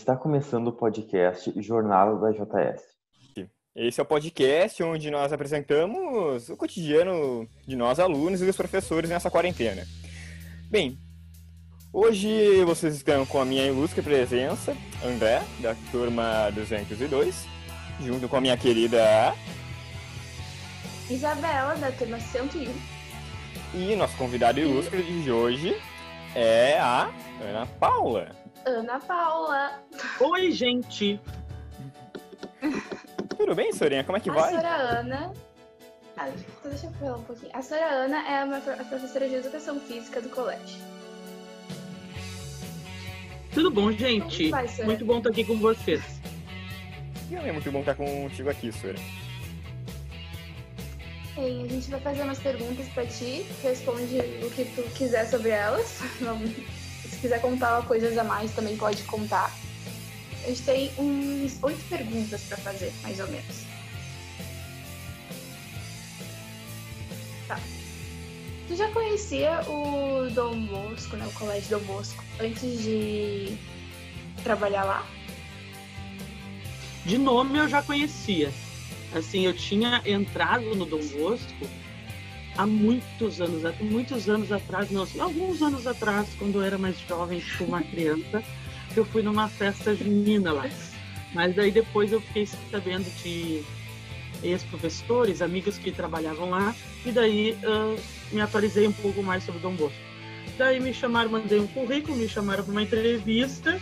Está começando o podcast Jornada da JS. Esse é o podcast onde nós apresentamos o cotidiano de nós alunos e dos professores nessa quarentena. Bem, hoje vocês estão com a minha ilustre presença, André, da turma 202, junto com a minha querida Isabela, da turma 101. E nosso convidado ilustre de hoje é a Ana Paula. Ana Paula. Oi, gente. Tudo bem, Sorinha? Como é que a vai? A senhora Ana. Ah, deixa eu falar um pouquinho. A senhora Ana é uma professora de educação física do colégio. Tudo bom, gente? Vai, muito bom estar aqui com vocês. E é muito bom estar contigo aqui, Sora. Bem, a gente vai fazer umas perguntas para ti. Responde o que tu quiser sobre elas. Se quiser contar coisas a mais, também pode contar. A gente tem uns oito perguntas para fazer, mais ou menos. Tá. Tu já conhecia o Dom Bosco, né? O Colégio Dom Bosco, antes de trabalhar lá? De nome eu já conhecia. Assim, eu tinha entrado no Dom Bosco há muitos anos, há muitos anos atrás, não, assim, alguns anos atrás, quando eu era mais jovem, tipo uma criança, eu fui numa festa junina lá. Mas daí depois eu fiquei sabendo de ex-professores, amigos que trabalhavam lá, e daí uh, me atualizei um pouco mais sobre o Dom Bosco. Daí me chamaram, mandei um currículo, me chamaram para uma entrevista.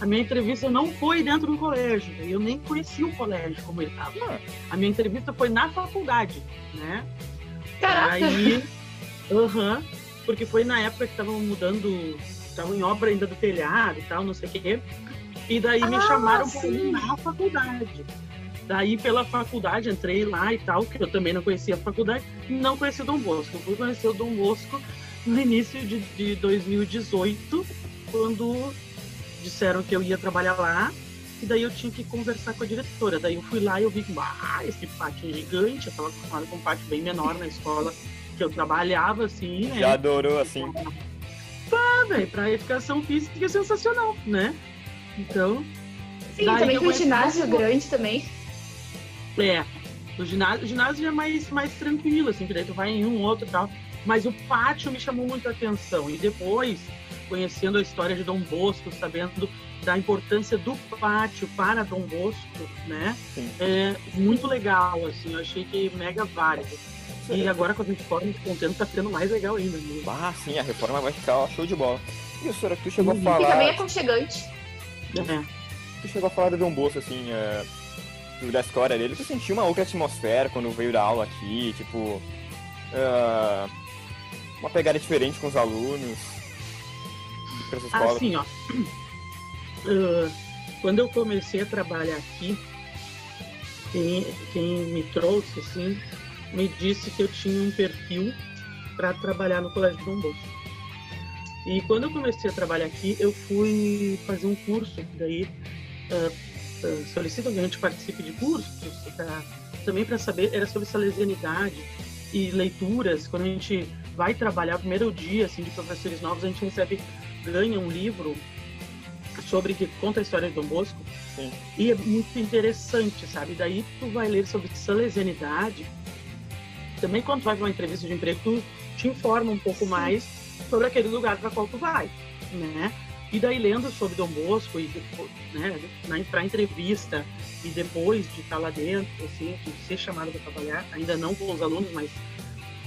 A minha entrevista não foi dentro do colégio, eu nem conhecia o colégio como ele estava. A minha entrevista foi na faculdade, né? Caraca! Aí, aham, porque foi na época que estavam mudando, estavam em obra ainda do telhado e tal, não sei o quê. E daí me ah, chamaram para ir na faculdade. Daí, pela faculdade, entrei lá e tal, que eu também não conhecia a faculdade, não conhecia o Dom Bosco. Eu fui conhecer o Dom Bosco no início de, de 2018, quando disseram que eu ia trabalhar lá, e daí eu tinha que conversar com a diretora. Daí eu fui lá e eu vi que, ah, esse pátio é gigante, eu estava acostumada com um pátio bem menor na escola que eu trabalhava, assim, né? Já adorou, assim. Pá, velho, pra educação física é sensacional, né? Então... Sim, também tem ginásio grande também. É, o ginásio, o ginásio é mais, mais tranquilo, assim, que daí tu vai em um, outro e tal. Mas o pátio me chamou muito a atenção. E depois, conhecendo a história de Dom Bosco, sabendo da importância do pátio para Dom Bosco, né? Sim. É muito legal, assim, eu achei que mega válido. E agora com a reforma de contento tá ficando mais legal ainda. Né? Ah, sim, a reforma vai ficar show de bola. E o senhor, tu chegou a E falar. também é aconchegante. É. Tu chegou a falar do Dom Bosco, assim, é, da história dele. Tu sentiu uma outra atmosfera quando veio dar aula aqui, tipo. é, uma pegada diferente com os alunos. Pra essa escola. Assim, ó. Uh, quando eu comecei a trabalhar aqui, quem, quem me trouxe, assim, me disse que eu tinha um perfil para trabalhar no Colégio Dom Bosco. E quando eu comecei a trabalhar aqui, eu fui fazer um curso, daí uh, uh, que a gente participe de cursos, pra, também para saber, era sobre salesianidade e leituras. Quando a gente vai trabalhar, primeiro dia assim, de professores novos, a gente recebe, ganha um livro sobre que conta a história de Dom Bosco. Sim. E é muito interessante, sabe? Daí tu vai ler sobre salesianidade. Também quando tu vai para uma entrevista de emprego, tu te informa um pouco Sim. mais sobre aquele lugar para qual tu vai, né? E daí lendo sobre Dom Bosco e né, para entrevista e depois de estar lá dentro, assim, de ser chamado para trabalhar, ainda não com os alunos, mas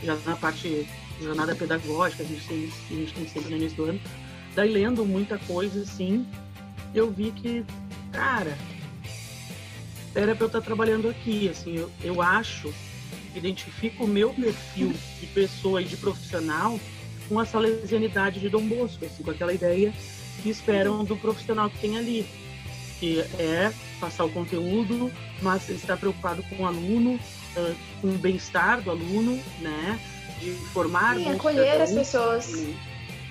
já na parte jornada pedagógica, a gente tem, a gente tem sempre no início do ano. Daí lendo muita coisa, assim, eu vi que, cara, era para eu estar trabalhando aqui, assim, eu, eu acho, identifico o meu perfil de pessoa e de profissional com a salesianidade de Dom Bosco, assim, com aquela ideia que esperam do profissional que tem ali, que é passar o conteúdo, mas estar preocupado com o aluno, com o bem-estar do aluno, né, de formar bons acolher as pessoas.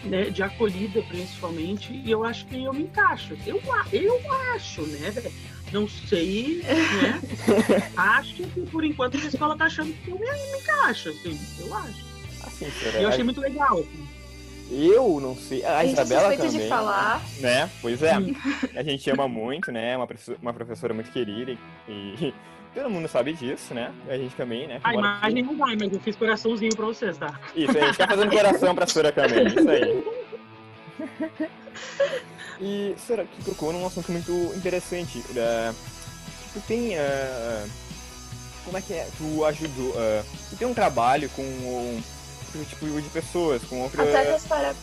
Né, de acolhida principalmente, e eu acho que eu me encaixo. Eu, eu acho, né, velho? Não sei, né? acho que por enquanto a escola tá achando que eu me, me encaixo, assim, eu acho. Assim, E eu é- achei muito legal. assim. eu não sei. A, A gente é Isabela suspeita também. de falar. Né? Pois é. A gente ama muito, né? Uma, professora- uma professora muito querida e todo mundo sabe disso, né? A gente também, né? que A imagem não vai, mas eu fiz coraçãozinho pra vocês, tá? Isso, a gente tá fazendo coração pra Sora também, isso aí. E, Sora, tu tocou num assunto muito interessante. Uh, tu tem. ah, como é que é? Tu ajudou. ah, tu tem um trabalho com um outro tipo de pessoas, com outra. Atletas para,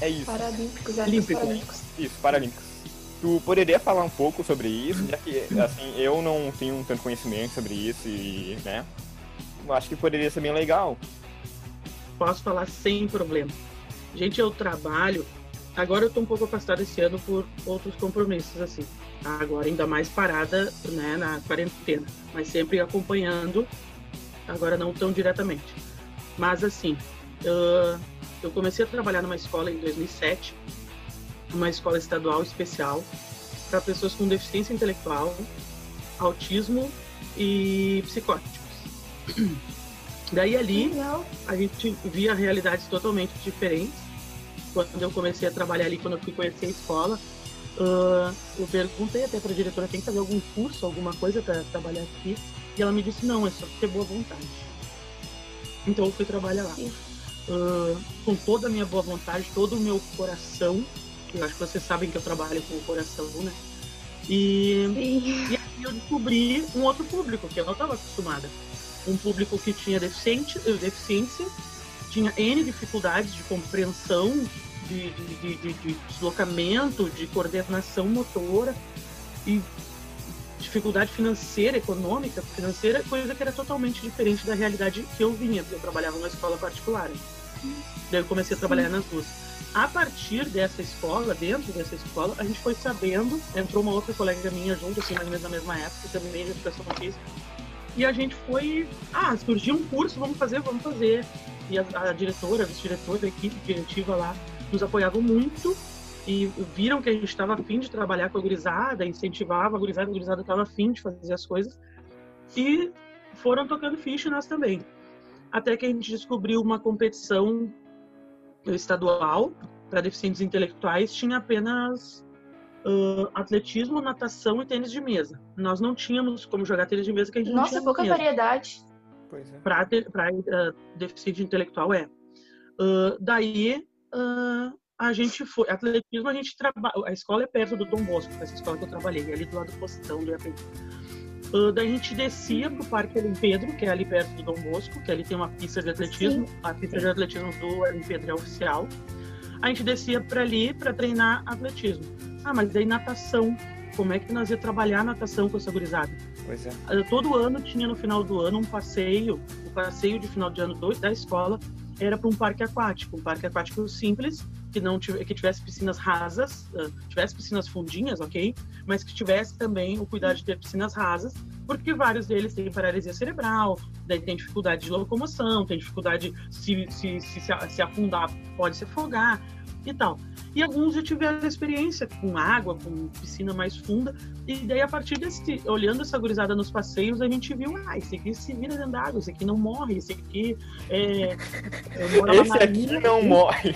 É isso, paralímpicos, atletas Olímpicos. paralímpicos. isso, paralímpicos. Tu poderia falar um pouco sobre isso, já que assim, eu não tenho tanto conhecimento sobre isso e, né? Acho que poderia ser bem legal. Posso falar sem problema. Gente, eu trabalho. Agora eu tô um pouco afastada esse ano por outros compromissos, assim. Agora ainda mais parada, né, na quarentena. Mas sempre acompanhando, agora não tão diretamente. Mas assim, eu comecei a trabalhar numa escola em 2007, uma escola estadual especial para pessoas com deficiência intelectual, autismo e psicóticos. Daí ali Legal. a gente via realidades totalmente diferentes. Quando eu comecei a trabalhar ali, quando eu fui conhecer a escola, ah, eu perguntei até para a diretora, tem que fazer algum curso, alguma coisa para trabalhar aqui? E ela me disse, não, é só ter boa vontade. Então eu fui trabalhar lá. Ah, com toda a minha boa vontade, todo o meu coração, eu acho que vocês sabem que eu trabalho com o coração, né? E Sim. e aí eu descobri um outro público que eu não estava acostumada. Um público que tinha deficiente, eh, deficiência, tinha N dificuldades de compreensão, de, de, de- de- de deslocamento, de coordenação motora e dificuldade financeira, econômica, financeira, coisa que era totalmente diferente da realidade que eu vinha, porque eu trabalhava numa escola particular. né? Daí eu comecei a trabalhar nas duas. A partir dessa escola, dentro dessa escola, a gente foi sabendo, entrou uma outra colega minha junto, assim, mais ou menos na mesma época, também de educação física, e a gente foi, ah, surgiu um curso, vamos fazer, vamos fazer. E a, a diretora, a vice-diretora, a equipe diretiva lá, nos apoiavam muito e viram que a gente estava afim de trabalhar com a gurizada, incentivava a gurizada, a gurizada estava afim de fazer as coisas, e foram tocando ficha nós também. Até que a gente descobriu uma competição estadual para deficientes intelectuais, tinha apenas ah, atletismo, natação e tênis de mesa. Nós não tínhamos como jogar tênis de mesa, que a gente não Nossa, tinha pouca mesa variedade. Pois é. para uh, deficiente intelectual é. Ah, daí a gente foi, atletismo a gente trabalha, a escola é perto do Dom Bosco, essa escola que eu trabalhei, é ali do lado do postão do IAPI. Ah, daí a gente descia pro Parque Elim Pedro, que é ali perto do Dom Bosco, que ali tem uma pista de atletismo, a pista de atletismo do Elim Pedro é oficial. A gente descia para ali para treinar atletismo. Ah, mas daí natação, como é que nós ia trabalhar natação com essa gurizada? Pois é. Uh, todo ano tinha no final do ano um passeio, o passeio de final de ano do- da escola era para um parque aquático, um parque aquático simples, que não tive- que tivesse piscinas rasas, uh, tivesse piscinas fundinhas, ok, mas que tivesse também o cuidado de ter piscinas rasas, porque vários deles têm paralisia cerebral, daí tem dificuldade de locomoção, tem dificuldade se se, se, se, afundar, pode se afogar e tal. E alguns já tiveram experiência com água, com piscina mais funda, e daí, a partir desse, olhando essa gurizada nos passeios, a gente viu, ah, esse aqui se vira dentro d'água, esse aqui não morre, esse aqui é. Esse aqui não morre.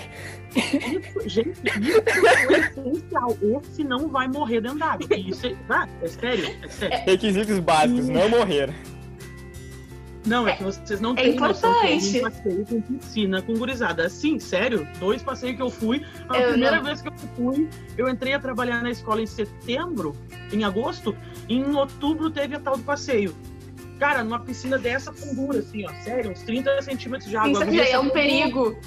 Isso, gente, isso é essencial. Esse não vai morrer dentro d'água. E Isso é, ah, é sério, é sério. Requisitos básicos, não morrer. Não, é que vocês não É têm noção que importante. é um passeio com piscina com gurizada. Assim, sério, dois passeios que eu fui. A Eu primeira não- vez que eu fui, eu entrei a trabalhar na escola em setembro, em agosto, e em outubro teve a tal do passeio. Cara, numa piscina dessa fundura, assim, ó, sério, uns 30 centímetros de água. Isso guria é um perigo.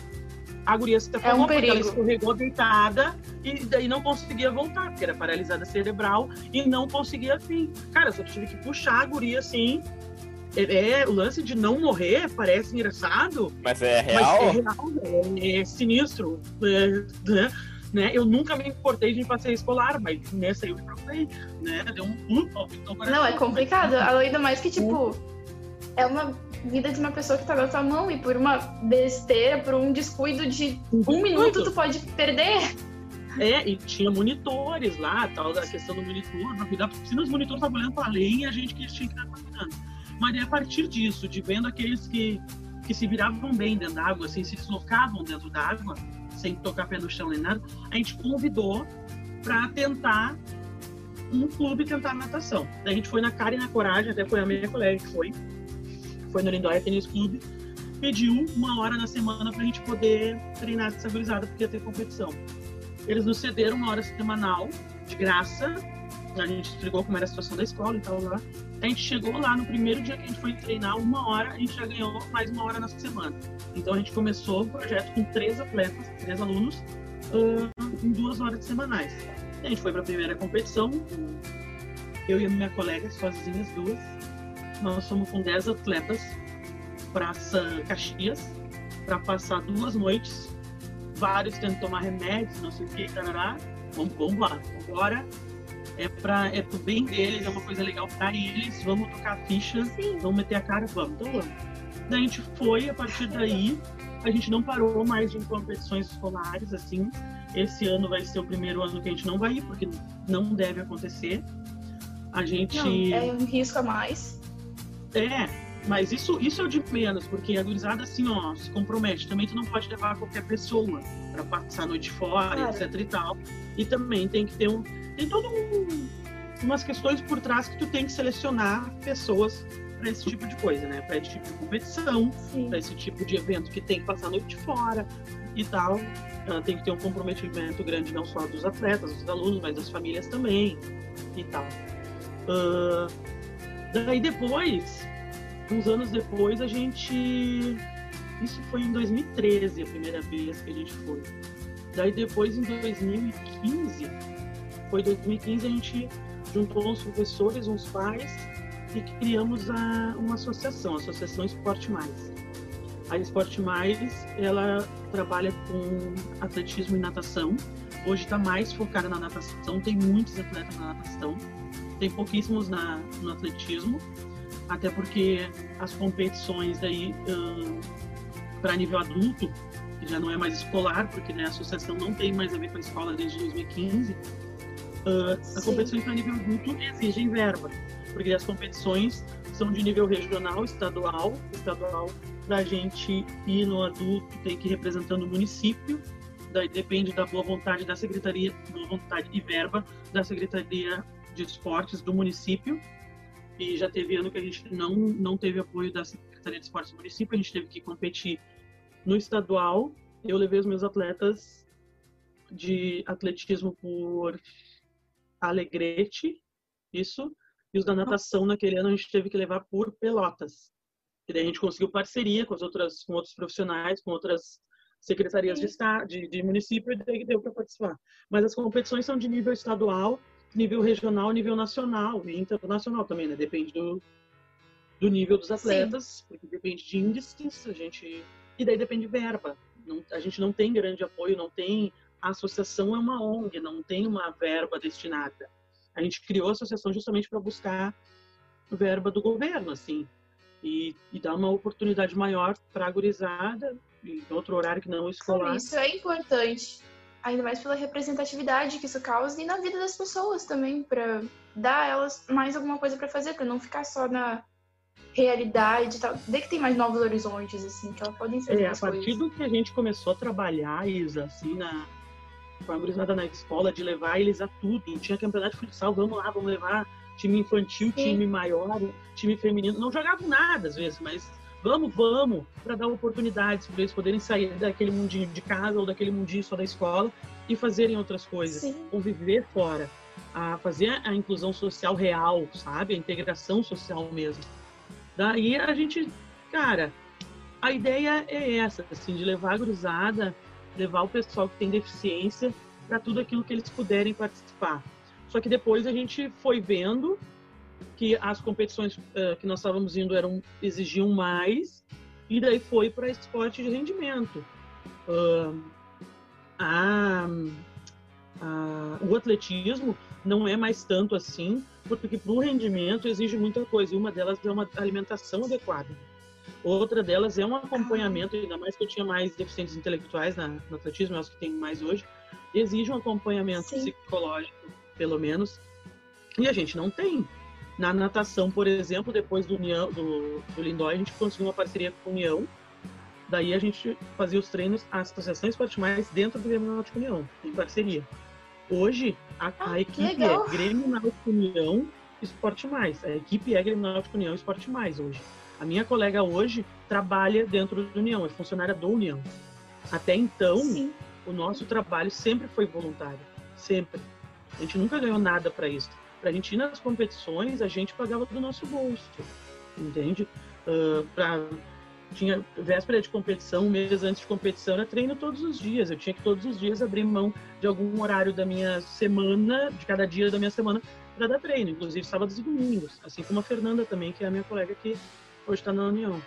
A guria se É um porque ela perigo. escorregou deitada e daí não conseguia voltar, porque era paralisada cerebral e não conseguia vir. Cara, eu só tive que puxar a guria assim. É, é, o lance de não morrer parece engraçado, Mas é mas é real? real, é, é sinistro. é, né? Né? Eu nunca me importei de passeio escolar, mas nessa eu me preocupei, né? Deu um pulo, Não, é complicado. Ainda mais que, tipo, é uma vida de uma pessoa que tá na tua mão e por uma besteira, por um descuido de um minuto, tu pode perder. É, e tinha monitores lá, tal, da questão do monitor, pra cuidar, porque se os monitores estavam olhando pra além, a gente que tinha que estar cuidando. Mas é a partir disso, de vendo aqueles que, que se viravam bem dentro d'água, assim, se deslocavam dentro d'água, sem tocar pé no chão nem nada, a gente convidou para tentar um clube tentar natação. A gente foi na cara e na coragem, até foi a minha colega que foi, foi no Lindóia Tênis Clube, pediu uma hora na semana para a gente poder treinar essa porque ia ter competição. Eles nos cederam uma hora semanal, de graça, a gente explicou como era a situação da escola e tal lá. A gente chegou lá no primeiro dia que a gente foi treinar, uma hora, a gente já ganhou mais uma hora na semana. Então a gente começou o projeto com três atletas, três alunos, uh, em duas horas semanais. A gente foi para a primeira competição, eu e a minha colega, sozinhas duas. Nós fomos com dez atletas para Caxias, para passar duas noites. Vários tendo tomar remédios, não sei o que, tarará. Vamos, vamos lá, embora é para é pro bem deles, é uma coisa legal para eles, vamos tocar a ficha, Sim. vamos meter a cara, vamos, então vamos. Daí a gente foi, a partir daí, a gente não parou mais de competições escolares, assim. Esse ano vai ser o primeiro ano que a gente não vai ir, porque não deve acontecer. A gente. Não, é um risco a mais. É, mas isso, isso é o de menos, porque a gurizada, assim, ó, se compromete. Também tu não pode levar qualquer pessoa para passar a noite fora, claro. etc e tal. E também tem que ter um tem todo um, umas questões por trás que tu tem que selecionar pessoas para esse tipo de coisa, né? Para esse tipo de competição, para esse tipo de evento que tem que passar a noite fora e tal. Uh, tem que ter um comprometimento grande não só dos atletas, dos alunos, mas das famílias também e tal. Uh, daí depois, uns anos depois, a gente. Isso foi em 2013 a primeira vez que a gente foi. Daí depois, em 2015, foi 2015 a gente juntou uns professores, uns pais e criamos a, uma associação, a Associação Esporte Mais. A Esporte Mais, ela trabalha com atletismo e natação. Hoje está mais focada na natação, tem muitos atletas na natação, tem pouquíssimos na, no atletismo, até porque as competições daí um, para nível adulto, que já não é mais escolar, porque né, a associação não tem mais a ver com a escola desde 2015, Uh, a competição para nível adulto exigem verba, porque as competições são de nível regional, estadual, estadual para a gente ir no adulto tem que ir representando o município, daí depende da boa vontade da secretaria, boa vontade e verba da secretaria de esportes do município. E já teve ano que a gente não não teve apoio da secretaria de esportes do município, a gente teve que competir no estadual. Eu levei os meus atletas de atletismo por Alegrete, isso, e os da natação naquele ano a gente teve que levar por Pelotas. E daí a gente conseguiu parceria com as outras, com outros profissionais, com outras secretarias de, estado, de, de município, e daí deu para participar. Mas as competições são de nível estadual, nível regional, nível nacional e internacional também, né? Depende do, do nível dos atletas, Sim. porque depende de índices, a gente e daí depende de verba. Não, a gente não tem grande apoio, não tem a associação é uma ONG, não tem uma verba destinada. A gente criou a associação justamente para buscar verba do governo, assim, e, e dar uma oportunidade maior para a gurizada, em outro horário que não escolar. Isso é importante, ainda mais pela representatividade que isso causa e na vida das pessoas também, para dar a elas mais alguma coisa para fazer, para não ficar só na realidade e tal. Vê que tem mais novos horizontes, assim, que elas podem ser. É, a partir coisas. do que a gente começou a trabalhar, Isa, assim, na, com a gurizada na escola, de levar eles a tudo. Tinha campeonato de futsal, vamos lá, vamos levar time infantil, Sim. time maior, time feminino. Não jogavam nada às vezes, mas vamos, vamos, para dar oportunidades para eles poderem sair daquele mundinho de casa ou daquele mundinho só da escola e fazerem outras coisas, Sim. conviver fora, a fazer a inclusão social real, sabe? A integração social mesmo. Daí a gente, cara, a ideia é essa, assim, de levar a cruzada levar o pessoal que tem deficiência para tudo aquilo que eles puderem participar. Só que depois a gente foi vendo que as competições uh, que nós estávamos indo eram exigiam mais e daí foi para esporte de rendimento. Uh, a, a, o atletismo não é mais tanto assim, porque para o rendimento exige muita coisa e uma delas é uma alimentação adequada. Outra delas é um acompanhamento, ainda mais que eu tinha mais deficientes intelectuais na, no atletismo, é os que tem mais hoje, exige um acompanhamento Sim. psicológico, pelo menos, e a gente não tem. Na natação, por exemplo, depois do, União, do, do Lindói, a gente conseguiu uma parceria com a União Daí a gente fazia os treinos, a Associação Esporte Mais dentro do Grêmio Náutico União, em parceria. Hoje, a, a Ah, que equipe legal. é Grêmio Náutico União Esporte Mais. A equipe é Grêmio Náutico União Esporte Mais hoje. A minha colega hoje trabalha dentro do União, é funcionária do União. Até então, Sim. o nosso trabalho sempre foi voluntário, sempre. A gente nunca ganhou nada para isso. Para a gente ir nas competições, a gente pagava do nosso bolso, entende? Ah, pra- tinha véspera de competição, um mês antes de competição, era treino todos os dias. Eu tinha que todos os dias abrir mão de algum horário da minha semana, de cada dia da minha semana, para dar treino, inclusive sábados e domingos. Assim como a Fernanda também, que é a minha colega que hoje está na União.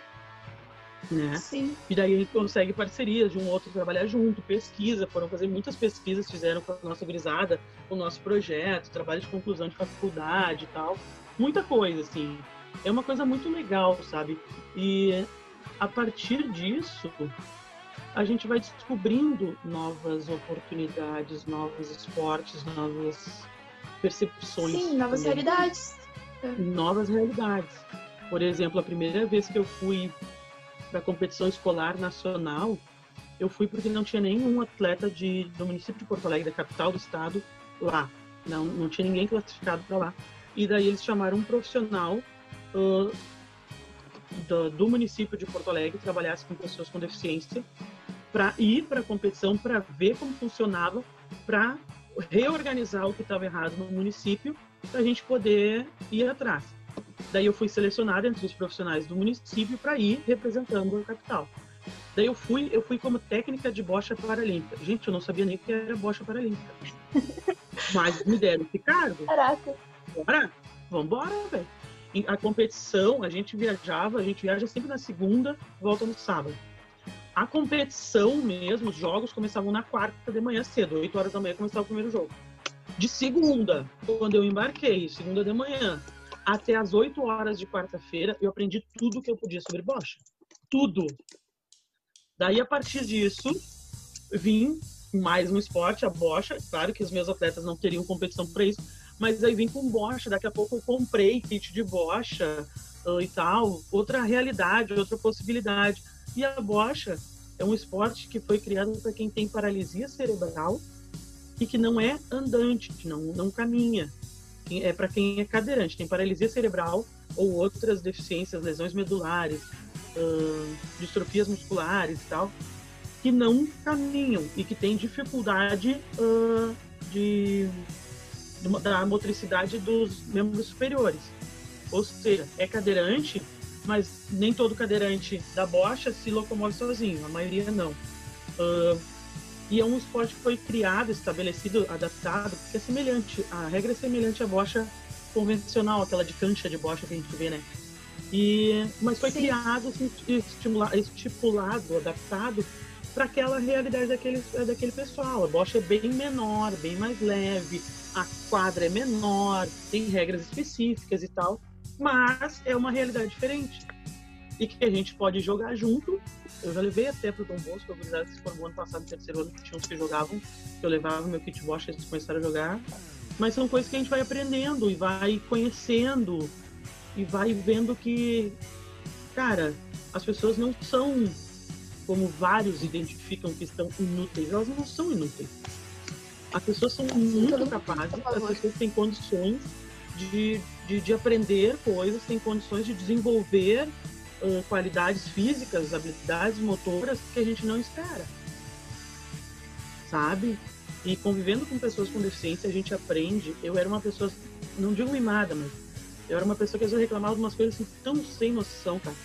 Né? Sim. E daí a gente consegue parcerias de um outro trabalhar junto, pesquisa, foram fazer muitas pesquisas, fizeram com a nossa gurizada, o nosso projeto, trabalho de conclusão de faculdade e tal. Muita coisa, assim. É uma coisa muito legal, sabe? E a partir disso, a gente vai descobrindo novas oportunidades, novos esportes, novas percepções. Sim, novas também realidades. novas realidades. Por exemplo, a primeira vez que eu fui para competição escolar nacional, eu fui porque não tinha nenhum atleta de, do município de Porto Alegre, da capital do estado, lá. Não, não tinha ninguém classificado para lá. E daí eles chamaram um profissional ãh, do, do município de Porto Alegre, que trabalhasse com pessoas com deficiência, para ir para a competição, para ver como funcionava, para reorganizar o que estava errado no município, para a gente poder ir atrás. Daí eu fui selecionada entre os profissionais do município para ir representando a capital. Daí eu fui, eu fui como técnica de bocha paralímpica. Gente, eu não sabia nem o que era bocha paralímpica. Mas me deram esse cargo. Caraca. Bora? Vambora, velho. A competição, a gente viajava, a gente viaja sempre na segunda, volta no sábado. A competição mesmo, os jogos começavam na quarta de manhã cedo, 8 horas da manhã começava o primeiro jogo. De segunda, quando eu embarquei, segunda de manhã, até as 8 horas de quarta-feira, eu aprendi tudo que eu podia sobre bocha. Tudo. Daí, a partir disso, vim mais no esporte, a bocha. Claro que os meus atletas não teriam competição para isso, mas aí vim com bocha. Daqui a pouco eu comprei kit de bocha ah, e tal. Outra realidade, outra possibilidade. E a bocha é um esporte que foi criado para quem tem paralisia cerebral e que não é andante, que não, não caminha. É para quem é cadeirante, tem paralisia cerebral ou outras deficiências, lesões medulares, ah, distrofias musculares e tal, que não caminham e que têm dificuldade ah, de, de da motricidade dos membros superiores. Ou seja, é cadeirante, mas nem todo cadeirante da bocha se locomove sozinho, a maioria não. Ah, e é um esporte que foi criado, estabelecido, adaptado, porque é semelhante, a regra é semelhante à bocha convencional, aquela de cancha de bocha que a gente vê, né? E, mas foi Sim. criado, assim, estipulado, adaptado para aquela realidade daquele, daquele pessoal. A bocha é bem menor, bem mais leve, a quadra é menor, tem regras específicas e tal, mas é uma realidade diferente. E que a gente pode jogar junto. Eu já levei até pro Dom Bosco, a gurizada que se formou ano passado, no terceiro ano, que tinha uns que jogavam, que eu levava meu kit bocha, eles começaram a jogar. Mas são coisas que a gente vai aprendendo e vai conhecendo e vai vendo que, cara, as pessoas não são como vários identificam que estão inúteis, elas não são inúteis. As pessoas são muito mundo capazes, as pessoas têm condições de, de, de aprender coisas, têm condições de desenvolver ãh, qualidades físicas, habilidades motoras que a gente não espera. Sabe? E convivendo com pessoas com deficiência, a gente aprende. Eu era uma pessoa, não digo mimada, mas eu era uma pessoa que às vezes reclamava de umas coisas assim, tão sem noção, cara.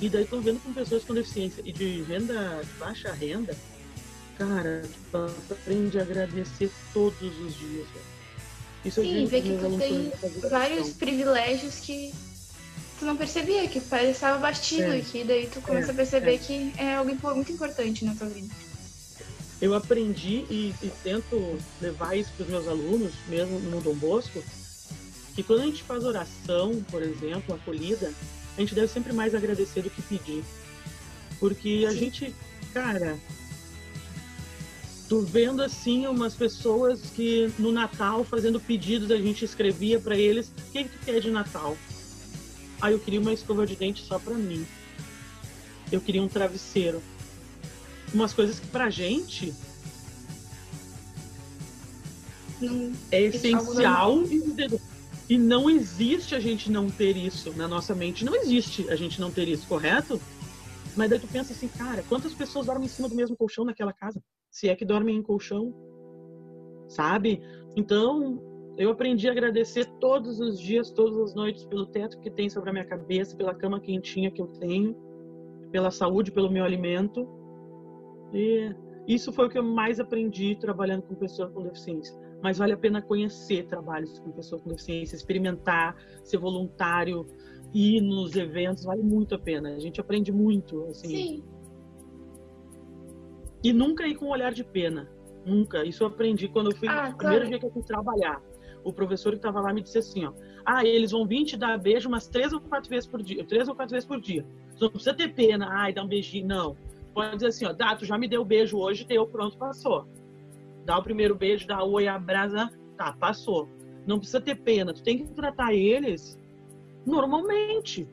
E daí convivendo com pessoas com deficiência e de renda, de baixa renda, cara, tu aprende a agradecer todos os dias, velho. Isso Sim, ver que tu tem vários privilégios que tu não percebia, que parecia batido É. e que daí tu começa É, a perceber é. que é algo muito importante na tua vida. eu aprendi e, e tento levar isso para os meus alunos, mesmo no Dom Bosco, que quando a gente faz oração, por exemplo, acolhida, a gente deve sempre mais agradecer do que pedir. Porque a Sim. gente, cara, tô vendo assim umas pessoas que no Natal fazendo pedidos a gente escrevia para eles, o que, que tu quer de Natal? Ah, eu queria uma escova de dente só para mim. Eu queria um travesseiro. umas coisas que pra gente Não- é algo essencial e não existe a gente não ter isso na nossa mente. Não existe a gente não ter isso, correto? Mas daí tu pensa assim, cara, quantas pessoas dormem em cima do mesmo colchão naquela casa? Se é que dormem em colchão, sabe? Então, eu aprendi a agradecer todos os dias, todas as noites, pelo teto que tem sobre a minha cabeça, pela cama quentinha que eu tenho, pela saúde, pelo meu alimento. E isso foi o que eu mais aprendi trabalhando com pessoas com deficiência. Mas vale a pena conhecer trabalhos com pessoas com deficiência, experimentar, ser voluntário, ir nos eventos, vale muito a pena. A gente aprende muito, assim. Sim. E nunca ir com um olhar de pena. Nunca. Isso eu aprendi quando eu fui Ah, no primeiro claro. dia que eu fui trabalhar. O professor que estava lá me disse assim, ó. Ah, eles vão vir te dar beijo umas três ou quatro vezes por dia. Três ou quatro vezes por dia. Você não precisa ter pena. Ai, dá um beijinho. Não. Pode dizer assim, ó. Dá, tu já me deu beijo hoje, deu, pronto, passou. Dá o primeiro beijo, dá oi, abraça. Tá, passou. Não precisa ter pena. Tu tem que tratar eles normalmente.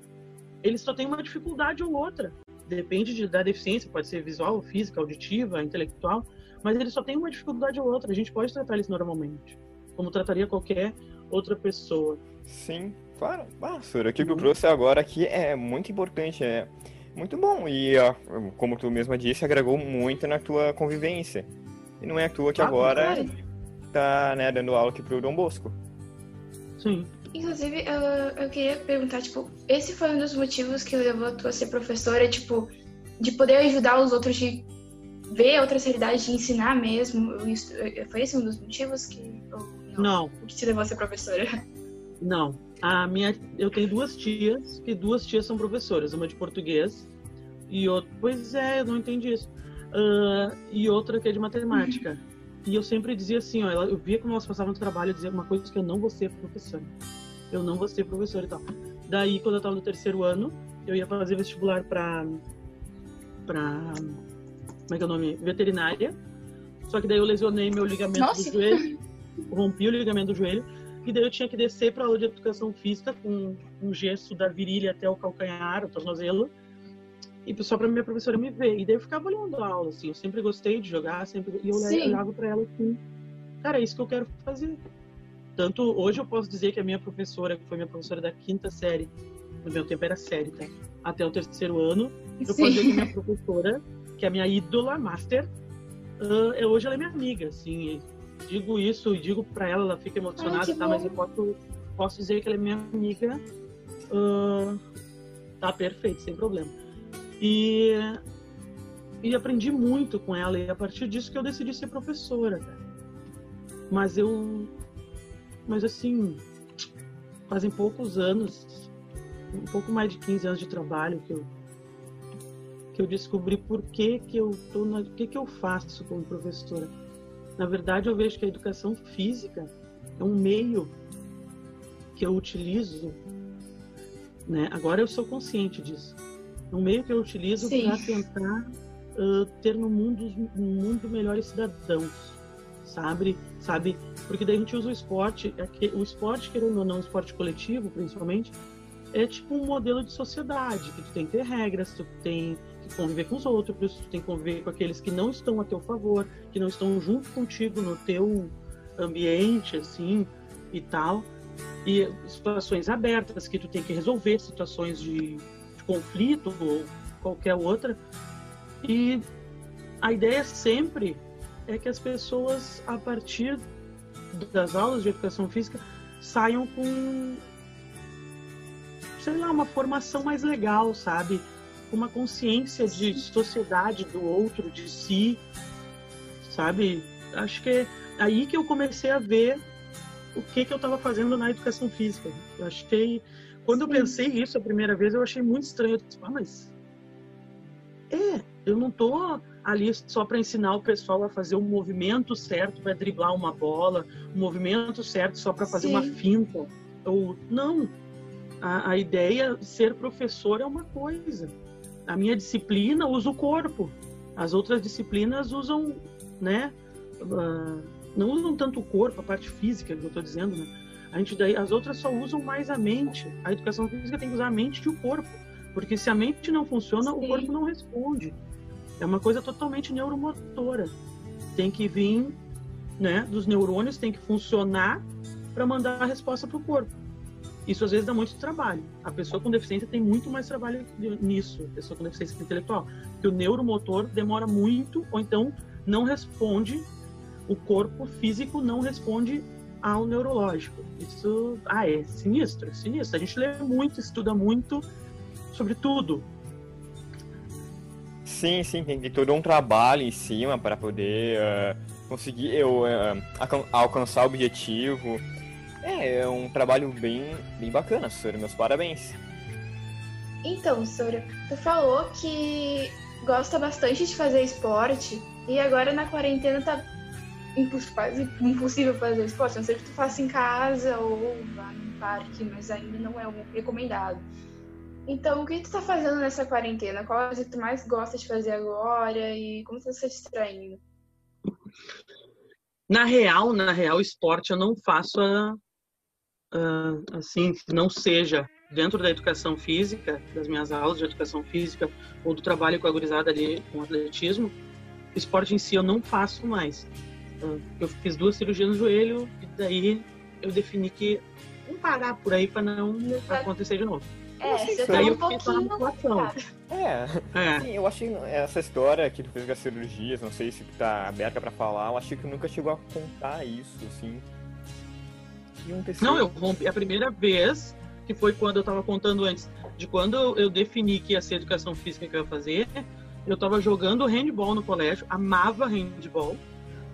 Eles só têm uma dificuldade ou outra. Depende de, da deficiência, pode ser visual, física, auditiva, intelectual, mas eles só têm uma dificuldade ou outra. A gente pode tratar eles normalmente, como trataria qualquer outra pessoa. Sim, claro. Ah, Sura, o que tu trouxe agora aqui é muito importante, é muito bom. E, ó, como tu mesma disse, agregou muito na tua convivência. E não é à toa que Ah, agora claro. tá, né, dando aula aqui pro Dom Bosco. Sim. Inclusive, eu, eu queria perguntar, tipo, esse foi um dos motivos que levou tu a ser professora, tipo, de poder ajudar os outros, de ver outras realidades, de ensinar mesmo. Isso- Foi esse um dos motivos que. ou não? O que te levou a ser professora? não. A minha, eu tenho duas tias, que duas tias são professoras, uma de português e outra. Pois é, eu não entendi isso. Ah, e outra que é de matemática. E eu sempre dizia assim, ó, eu via como elas passavam no trabalho, eu dizia uma coisa que eu não vou ser professora. Eu não vou ser professora e tal. Daí, quando eu tava no terceiro ano, eu ia fazer vestibular pra. pra. Como é que é o nome? Veterinária. Só que daí eu lesionei meu ligamento Nossa. do joelho, rompi o ligamento do joelho, e daí eu tinha que descer pra aula de educação física com um gesso da virilha até o calcanhar, o tornozelo, e só pra minha professora me ver. E daí eu ficava olhando a aula, assim, eu sempre gostei de jogar, sempre. E eu Sim. olhava pra ela assim, cara, é isso que eu quero fazer. Tanto hoje eu posso dizer que a minha professora, que foi minha professora da quinta série, no meu tempo era série, tá? Até o terceiro ano, eu posso dizer que a minha professora, que é a minha ídola, master, é- hoje ela é minha amiga, assim. Digo isso e digo pra ela, ela fica emocionada, que tá? bom. Mas eu posso, posso dizer que ela é minha amiga. ah, tá perfeito, sem problema. E, e aprendi muito com ela, e a partir disso que eu decidi ser professora, cara. Mas eu. Mas assim, fazem poucos anos, um pouco mais de 15 anos de trabalho que eu que eu descobri por que que eu tô na, que que eu faço como professora. Na verdade, eu vejo que a educação física é um meio que eu utilizo, né? Agora eu sou consciente disso. É um meio que eu utilizo para tentar ah, ter no mundo um mundo melhores cidadãos, sabe? Sabe? Porque daí a gente usa o esporte, é o esporte querendo ou não, o esporte coletivo, principalmente, é tipo um modelo de sociedade, que tu tem que ter regras, tu tem que conviver com os outros, tu tem que conviver com aqueles que não estão a teu favor, que não estão junto contigo no teu ambiente, assim, e tal. E situações abertas que tu tem que resolver, situações de, de conflito ou qualquer outra. E a ideia sempre é que as pessoas, a partir das aulas de educação física, saiam com sei lá, uma formação mais legal, sabe? Uma consciência de sociedade do outro, de si, sabe? Acho que é aí que eu comecei a ver o que que eu estava fazendo na educação física. Eu achei, quando eu Sim. pensei isso a primeira vez, eu achei muito estranho. Eu disse, ah, mas é, eu não tô ali só para ensinar o pessoal a fazer o movimento certo para driblar uma bola, o movimento certo só para fazer Sim. uma finta. Ou não, a, a ideia ser professor é uma coisa. A minha disciplina usa o corpo. As outras disciplinas usam, né? ah, não usam tanto o corpo, a parte física que eu estou dizendo, né? A gente daí, as outras só usam mais a mente. A educação física tem que usar a mente e o corpo, porque se a mente não funciona, o Sim. corpo não responde. É uma coisa totalmente neuromotora. Tem que vir, né, dos neurônios, tem que funcionar para mandar a resposta para o corpo. Isso às vezes dá muito trabalho. A pessoa com deficiência tem muito mais trabalho nisso, a pessoa com deficiência intelectual. Porque o neuromotor demora muito, ou então não responde, o corpo físico não responde ao neurológico. Isso ah, é sinistro, é sinistro. A gente lê muito, estuda muito sobre tudo. Sim, sim, tem, tem todo um trabalho em cima para poder uh, conseguir eu, uh, alcançar o objetivo. É, é um trabalho bem, bem bacana, Sora. Meus parabéns. Então, Sora, tu falou que gosta bastante de fazer esporte e agora na quarentena tá quase impossível fazer esporte, a não ser que tu faça em casa ou vá num parque, mas ainda não é recomendado. Então, o que tu tá fazendo nessa quarentena? Qual é a coisa que tu mais gosta de fazer agora e como tu tá se distraindo? Na real, na real, esporte eu não faço a, a, assim, que não seja dentro da educação física, das minhas aulas de educação física ou do trabalho com a gurizada ali com atletismo, esporte em si eu não faço mais. Eu fiz duas cirurgias no joelho e daí eu defini que vamos parar por aí para não acontecer de novo. É, você tá um pouquinho É, é. Sim, eu achei essa história que tu fez com as cirurgias, não sei se tu tá aberta para falar, eu achei que nunca chegou a contar isso, assim. Não, eu rompi a primeira vez, que foi quando eu tava contando antes, de quando eu defini que ia ser educação física que eu ia fazer, eu tava jogando handball no colégio, amava handball,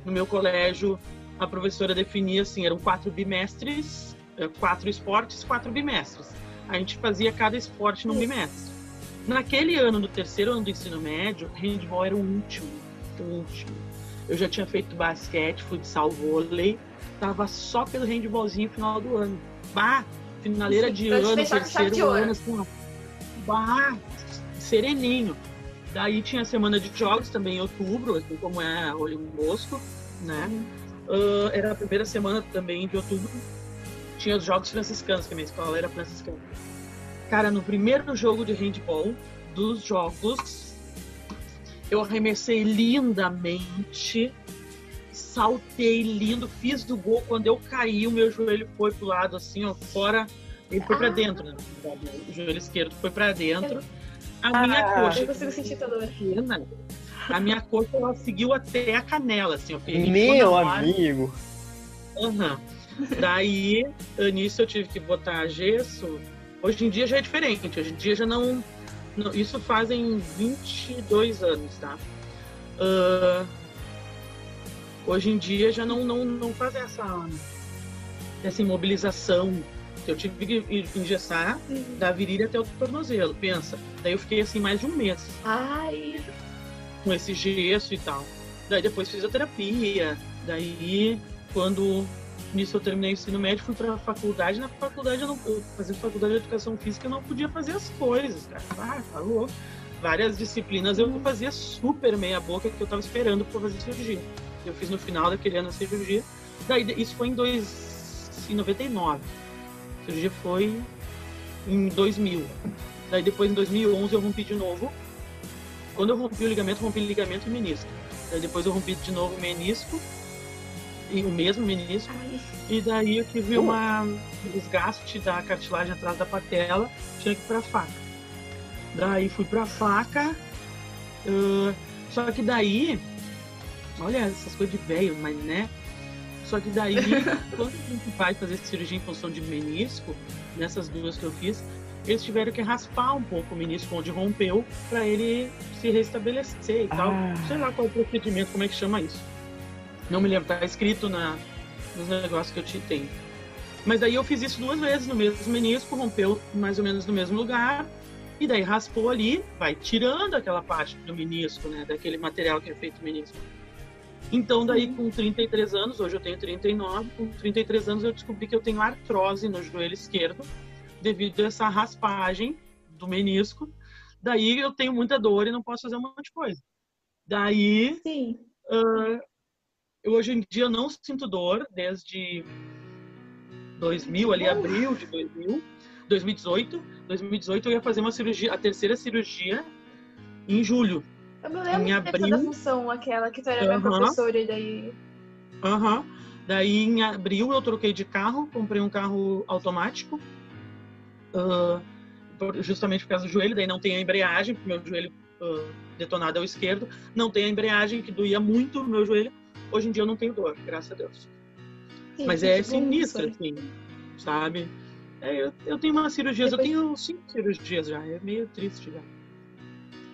no meu colégio, a professora definia assim, eram quatro bimestres, eh, quatro esportes, quatro bimestres. A gente fazia cada esporte num bimestre. Naquele ano, no terceiro ano do ensino médio, handball era o último, o último. Eu já tinha feito basquete, futsal, vôlei, tava só pelo handballzinho final do ano. Bah, finaleira de ano, terceiro ano, assim, ó. Bah, sereninho. Daí tinha a semana de jogos também em outubro, assim como é Olho Mosco, né? Uh, era a primeira semana também de outubro. Tinha os jogos franciscanos, que a minha escola era franciscana. Cara, no primeiro jogo de handball dos jogos, eu arremessei lindamente, saltei lindo, fiz do gol. Quando eu caí, o meu joelho foi pro lado assim, ó, fora. Ele foi ah. para dentro, né? O joelho esquerdo foi para dentro. A minha ah, coxa. Eu consigo sentir toda a minha coxa ela seguiu até a canela, assim, ó. Meu amigo! Uhum. Daí, nisso eu tive que botar gesso. Hoje em dia já é diferente. Hoje em dia já não. Não isso fazem 22 anos, tá? Uh, hoje em dia já não, não, não faz essa, essa imobilização eu tive que engessar uhum. da virilha até o tornozelo, pensa. Daí eu fiquei assim mais de um mês. Ai. Com esse gesso e tal. Daí depois fisioterapia. Daí, quando nisso eu terminei o ensino médio, fui pra faculdade. Na faculdade, eu não, eu fazendo faculdade de educação física, eu não podia fazer as coisas, cara. Ah. Tá Várias disciplinas eu fazia super meia boca que eu tava esperando pra fazer cirurgia. Eu fiz no final daquele ano a cirurgia. Daí, isso foi em, dois, em 99 cirurgia foi em 2000. Daí depois em 2011 eu rompi de novo. Quando eu rompi o ligamento, rompi o ligamento e menisco. Daí depois eu rompi de novo o menisco, e o mesmo menisco. E daí eu tive uma um desgaste da cartilagem atrás da patela, tinha que ir pra faca. Daí fui pra faca. Uh, só que daí, olha essas coisas de velho, mas né? Só que daí, quando a gente vai fazer cirurgia em função de menisco, nessas duas que eu fiz, eles tiveram que raspar um pouco o menisco onde rompeu para ele se restabelecer e tal. Ah. Sei lá qual é o procedimento, como é que chama isso. Não me lembro, tá escrito na, nos negócios que eu te tenho. Mas daí eu fiz isso duas vezes no mesmo menisco, rompeu mais ou menos no mesmo lugar, e daí raspou ali, vai tirando aquela parte do menisco, né, daquele material que é feito menisco. Então, daí, com 33 anos, hoje eu tenho 39, com 33 anos eu descobri que eu tenho artrose no joelho esquerdo, devido a essa raspagem do menisco. Daí eu tenho muita dor e não posso fazer um monte de coisa. Daí, uh, eu, hoje em dia não sinto dor desde 2000, ali, abril de 2000, 2018. 2018 eu ia fazer uma cirurgia, a terceira cirurgia, em julho Eu me lembro Em abril. função, aquela que tu era minha Aham. professora e daí. Aham. Daí em abril eu troquei de carro, comprei um carro automático. por- justamente por causa do joelho, daí não tem a embreagem, porque meu joelho ah, detonado é o esquerdo. Não tem a embreagem, que doía muito o meu joelho. Hoje em dia eu não tenho dor, graças a Deus. Mas Gente, é sinistra, professora. assim, sabe? É, eu, eu tenho umas cirurgias, Depois- eu tenho cinco cirurgias já, é meio triste já.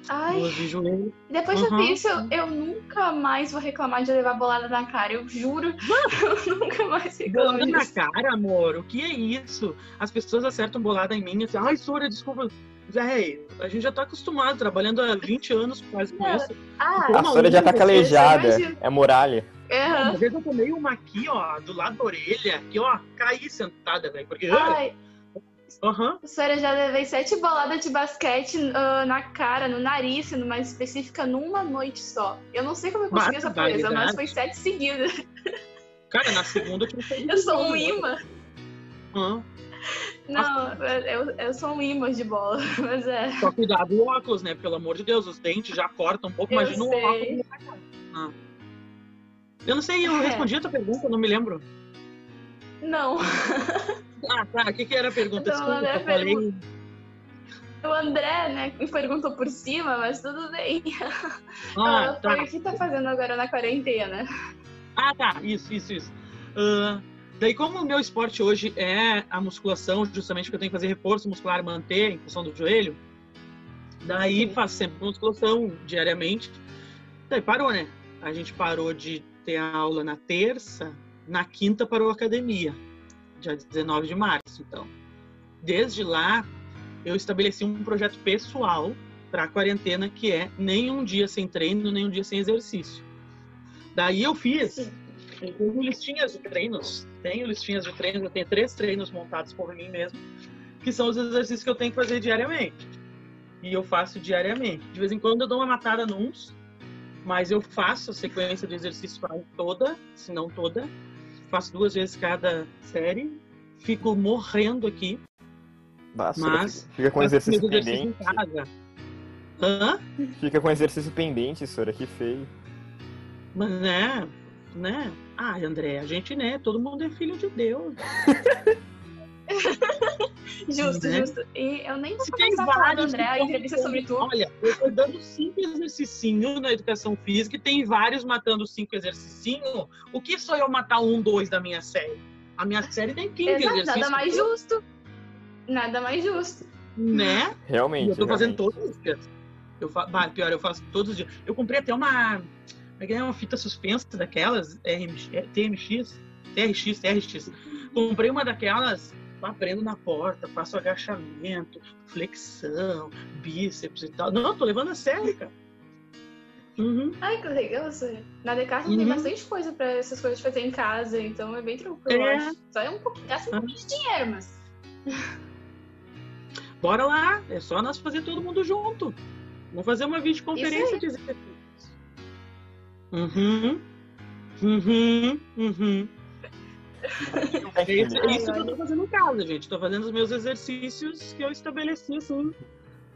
Ai, de depois de Aham. isso, eu, eu nunca mais vou reclamar de levar bolada na cara. Eu juro. eu nunca mais reclamo Bolada na disso. cara, amor, o que é isso? As pessoas acertam bolada em mim assim, ai, Sora, desculpa. Véi, a gente já tá acostumado, trabalhando há 20 anos quase com isso. Ah, A Sora já tá calejada. É muralha. aham. Uma vez eu tomei uma aqui, ó, do lado da orelha, aqui, ó, caí sentada, velho, porque... Ai, Aham. professora, já levei sete boladas de basquete ah, na cara, no nariz, sendo mais específica, numa noite só. Eu não sei como eu consegui essa proeza, mas foi sete seguidas. Cara, na segunda eu tinha Eu sou um imã. Aham. Não, eu, eu sou um imã de bola, mas é. Só cuidado do óculos, né? Pelo amor de Deus, os dentes já cortam um pouco. Eu Imagina o óculos. Ah. Eu não sei, eu É. respondi a tua pergunta, não me lembro. Não. Ah, tá. O que, que era a pergunta? Tô Desculpa, eu falei. O André, né, me perguntou por cima, mas tudo bem. Ah, tá. o que tá fazendo agora na quarentena. Ah, tá. Isso, isso, isso. Ah, daí, como o meu esporte hoje é a musculação, justamente porque eu tenho que fazer reforço muscular, manter em função do joelho, daí Sim. faço sempre musculação diariamente. Daí parou, né? A gente parou de ter aula na terça, na quinta parou a academia, dia 19 de março. Então, desde lá, eu estabeleci um projeto pessoal para a quarentena que é nenhum dia sem treino, nenhum dia sem exercício. Daí eu fiz Tenho listinhas de treinos. Tenho listinhas de treinos. Eu tenho três treinos montados por mim mesmo, que são os exercícios que eu tenho que fazer diariamente. E eu faço diariamente. De vez em quando eu dou uma matada nuns, mas eu faço a sequência de exercícios quase toda, se não toda. Faço duas vezes cada série. Fico morrendo aqui, Bah, Sora, mas Fica com exercício meus exercícios pendente. em casa. Hã? Fica com exercício pendente, Sora, que feio. Mas né, né? Ah, André, a gente, né? Todo mundo é filho de Deus. Justo, Né? justo. E eu nem vou Se começar a falar do vários André, a entrevista tão- sobre tu. Olha, eu tô dando cinco exercicinhos na educação física e tem vários matando cinco exercicinhos. O que sou eu matar um, dois da minha série? A minha série tem 15 Exato, exercícios. nada mais justo. Nada mais justo. Né? Realmente. eu tô fazendo realmente. todos os dias. Eu fa... bah, pior, eu faço todos os dias. Eu comprei até uma. É que é? Uma fita suspensa daquelas, RMX, TMX, TRX, TRX. Comprei uma daquelas, pá, prendo na porta, faço agachamento, flexão, bíceps e tal. Não, tô levando a sério, cara. Uhum. Ai, que legal. Na Decathlon tem Uhum. bastante coisa pra essas coisas fazer em casa, então é bem tranquilo, É. Só é um pouquinho, gasta um Ah. pouquinho de dinheiro, mas. Bora lá, é só nós fazer todo mundo junto. Vamos fazer uma videoconferência de exercícios. Uhum. Uhum. Uhum. Tá É isso, é isso que eu tô fazendo em casa, gente. Tô fazendo os meus exercícios que eu estabeleci, assim,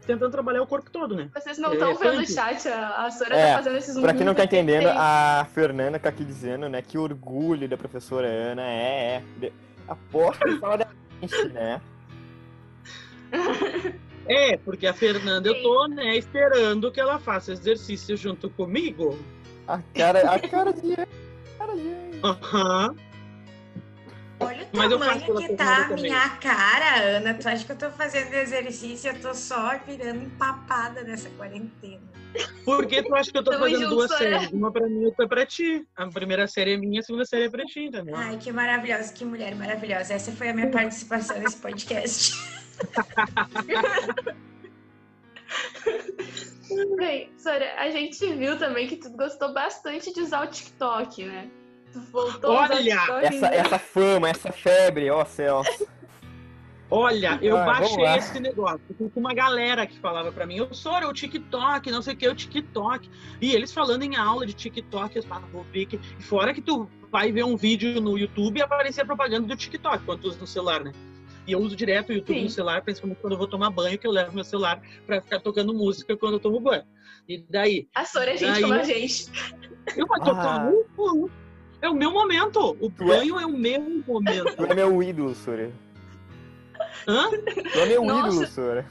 tentando trabalhar o corpo todo, né? Vocês não É, estão vendo o chat, a, a Sora É, tá fazendo esses Pra quem não tá entendendo, a Fernanda tá aqui dizendo, né, que orgulho da professora Ana. É, é. De- A porra que fala da gente, né? É, porque a Fernanda, eu tô, né, esperando que ela faça exercício junto comigo. A cara, a cara de. a Cara de. Aham. Olha o Mas tamanho que tá a minha cara, Ana. Tu acha que eu tô fazendo exercício? Eu tô só virando empapada nessa quarentena. Por que tu acha que eu tô Tamo fazendo junto, duas Sora. séries? Uma pra mim e outra pra ti. A primeira série é minha, a segunda série é pra ti, entendeu? Ai, que maravilhosa, que mulher maravilhosa. Essa foi a minha participação nesse podcast. Bem, Sora, a gente viu também que tu gostou bastante de usar o TikTok, né? Tu voltou a usar o Olha, TikTok. Essa, essa fama, essa febre, ó céus. Olha, eu Ah, baixei esse negócio com uma galera que falava pra mim, eu sou o TikTok, não sei o que, o TikTok. E eles falando em aula de TikTok, eu falava, vou ver que. Fora que tu vai ver um vídeo no YouTube e aparecer a propaganda do TikTok, quando tu usa no celular, né? E eu uso direto o YouTube Sim. no celular, principalmente quando eu vou tomar banho, que eu levo meu celular para ficar tocando música quando eu tomo banho. E daí, A Sora é gente Aí- como a gente. eu vou Ah. tocando. É o meu momento. O banho é o meu momento. Tu é meu ídolo, Sora. Hã? Tu é meu Nossa. ídolo, Sora.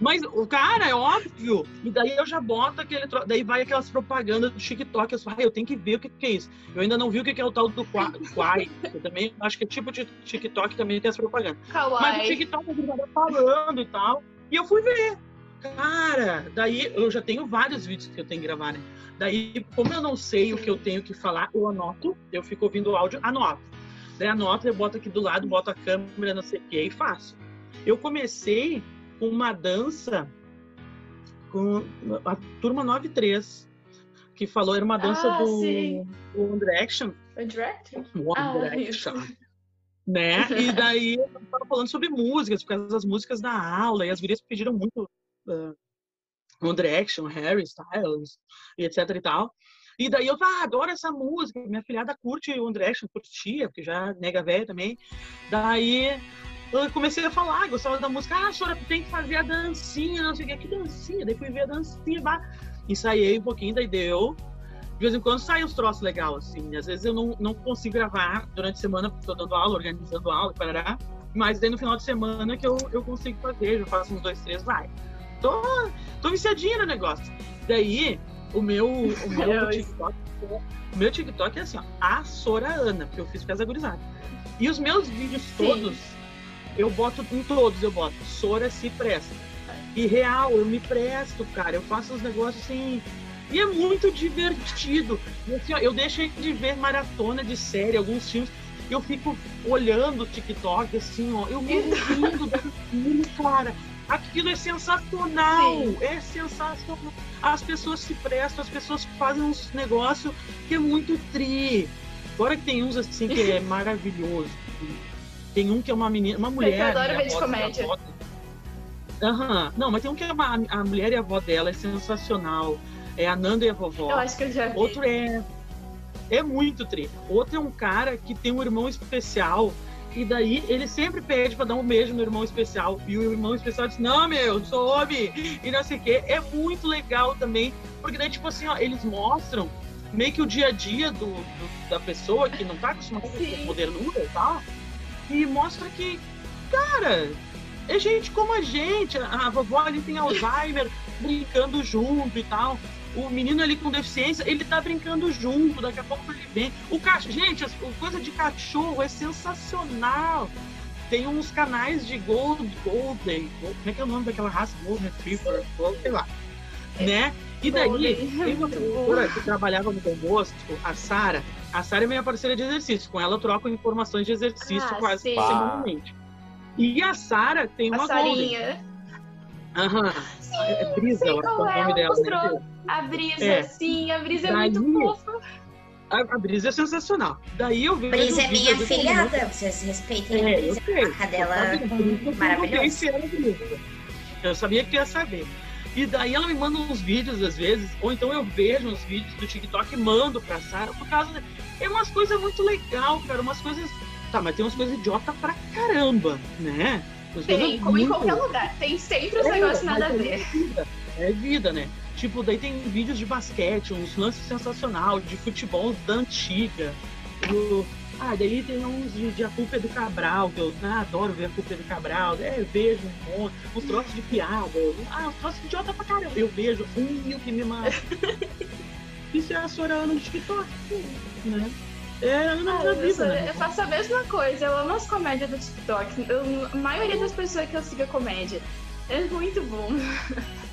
Mas o cara, é óbvio. E daí eu já boto aquele. tro- Daí vai aquelas propagandas do TikTok. Eu falo, ah, eu tenho que ver o que, que é isso. Eu ainda não vi o que, que é o tal do Quai. Eu também acho que é tipo de TikTok também tem as propagandas. Mas o Kawaii. TikTok tava falando e tal. E eu fui ver. Cara, daí eu já tenho vários vídeos que eu tenho que gravar, né? Daí, como eu não sei o que eu tenho que falar, eu anoto, eu fico ouvindo o áudio, anoto. Daí anoto, eu boto aqui do lado, boto a câmera, não sei o que, e faço. Eu comecei com uma dança com a turma 93, que falou, era uma dança Ah, do, sim. do One Direction. O? One Ah, Direction. Né? E daí eu tava falando sobre músicas, por causa das músicas da aula, e as gurias pediram muito uh, One Direction, Harry Styles, e etc e tal. E daí eu, ah, adoro essa música, minha filhada curte One Direction, curtia, porque já é nega velha também. Daí eu comecei a falar, gostava da música, ah, senhora, tem que fazer a dancinha, não sei o que, que dancinha? Daí fui ver a dancinha, bah. ensaiei um pouquinho, daí deu. De vez em quando saem uns troços legais, assim. Às vezes eu não, não consigo gravar durante a semana, porque tô dando aula, organizando aula, parará. Mas daí no final de semana que eu, eu consigo fazer, já faço uns dois, três, vai. Tô, tô viciadinha no negócio. Daí, o meu, o meu Eu- TikTok, o meu TikTok é assim, ó, a Sora Ana, porque eu fiz gurizada. E os meus vídeos Sim. todos, eu boto, em todos eu boto, Sora se presta. E real, eu me presto, cara. Eu faço uns negócios assim. E é muito divertido. E, assim, ó, eu deixei de ver maratona de série, alguns filmes. Eu fico olhando o TikTok, assim, ó. Eu me rindo daquilo, cara. Aquilo é sensacional. Sim. É sensacional. As pessoas se prestam, as pessoas fazem uns negócios que é muito tri. Agora que tem uns assim que é maravilhoso. Tem um que é uma menina, uma mulher. adoro né, a ver de avó- comédia. avó- Aham. Não, mas tem um que é uma, a mulher e a avó dela é sensacional. É a Nanda e a vovó. Eu acho que eu já vi. Outro é. É muito tri. Outro é um cara que tem um irmão especial. E daí ele sempre pede pra dar um beijo no irmão especial. E o irmão especial diz: Não, meu, sou homem. E não sei o quê. É muito legal também. Porque daí, tipo assim, ó, eles mostram meio que o dia a dia do, do- da pessoa que não tá acostumada com modernura e tal. E mostra que, cara, é gente como a gente. A, a vovó ali tem Alzheimer brincando junto e tal. O menino ali com deficiência, ele tá brincando junto, daqui a pouco ele vem. O cachorro, gente, o coisa de cachorro é sensacional. Tem uns canais de Gold, Golden, como é que é o nome daquela raça? Gold Retriever, sei lá. Né? E daí, Golden. tem uma professora que trabalhava no Bosco, a Sara. A Sara é minha parceira de exercício. Com ela eu troco informações de exercício Ah, quase sim. semanalmente. E a Sara tem uma A Golden. Sarinha. Aham. Sim, É Brisa, sei eu é qual o é, nome ela dela. mostrou. né? A Brisa, É. sim, a Brisa é Daí- muito fofa. A, a Brisa é sensacional. Daí eu vejo. Brisa é minha afilhada, vocês respeitem a É, eu Brisa. sei. A cadela Eu eu maravilhosa. Eu sabia que ia saber. E daí ela me manda uns vídeos às vezes, ou então eu vejo uns vídeos do TikTok e mando pra Sara, por causa. de- É umas coisas muito legal, cara. Umas coisas. Tá, mas tem umas coisas idiota pra caramba, né? Umas Tem, como em muito- qualquer lugar. Tem sempre os É, negócios nada a é ver. vida, É vida, né? Tipo, daí tem vídeos de basquete, uns lances sensacional, de futebol da antiga. O- Ah, daí tem uns de, de A Culpa é do Cabral, que eu ah, adoro ver A Culpa é do Cabral. É, eu vejo um monte, uns troços de piada. Ah, uns troços idiota pra caramba. Eu vejo um o que me mata. Isso é a Sorana no TikTok, né? É a Ana Ah, eu, vida, né? eu faço a mesma coisa, eu amo as comédias do TikTok. Eu- a maioria das pessoas que eu sigo é comédia. É muito bom.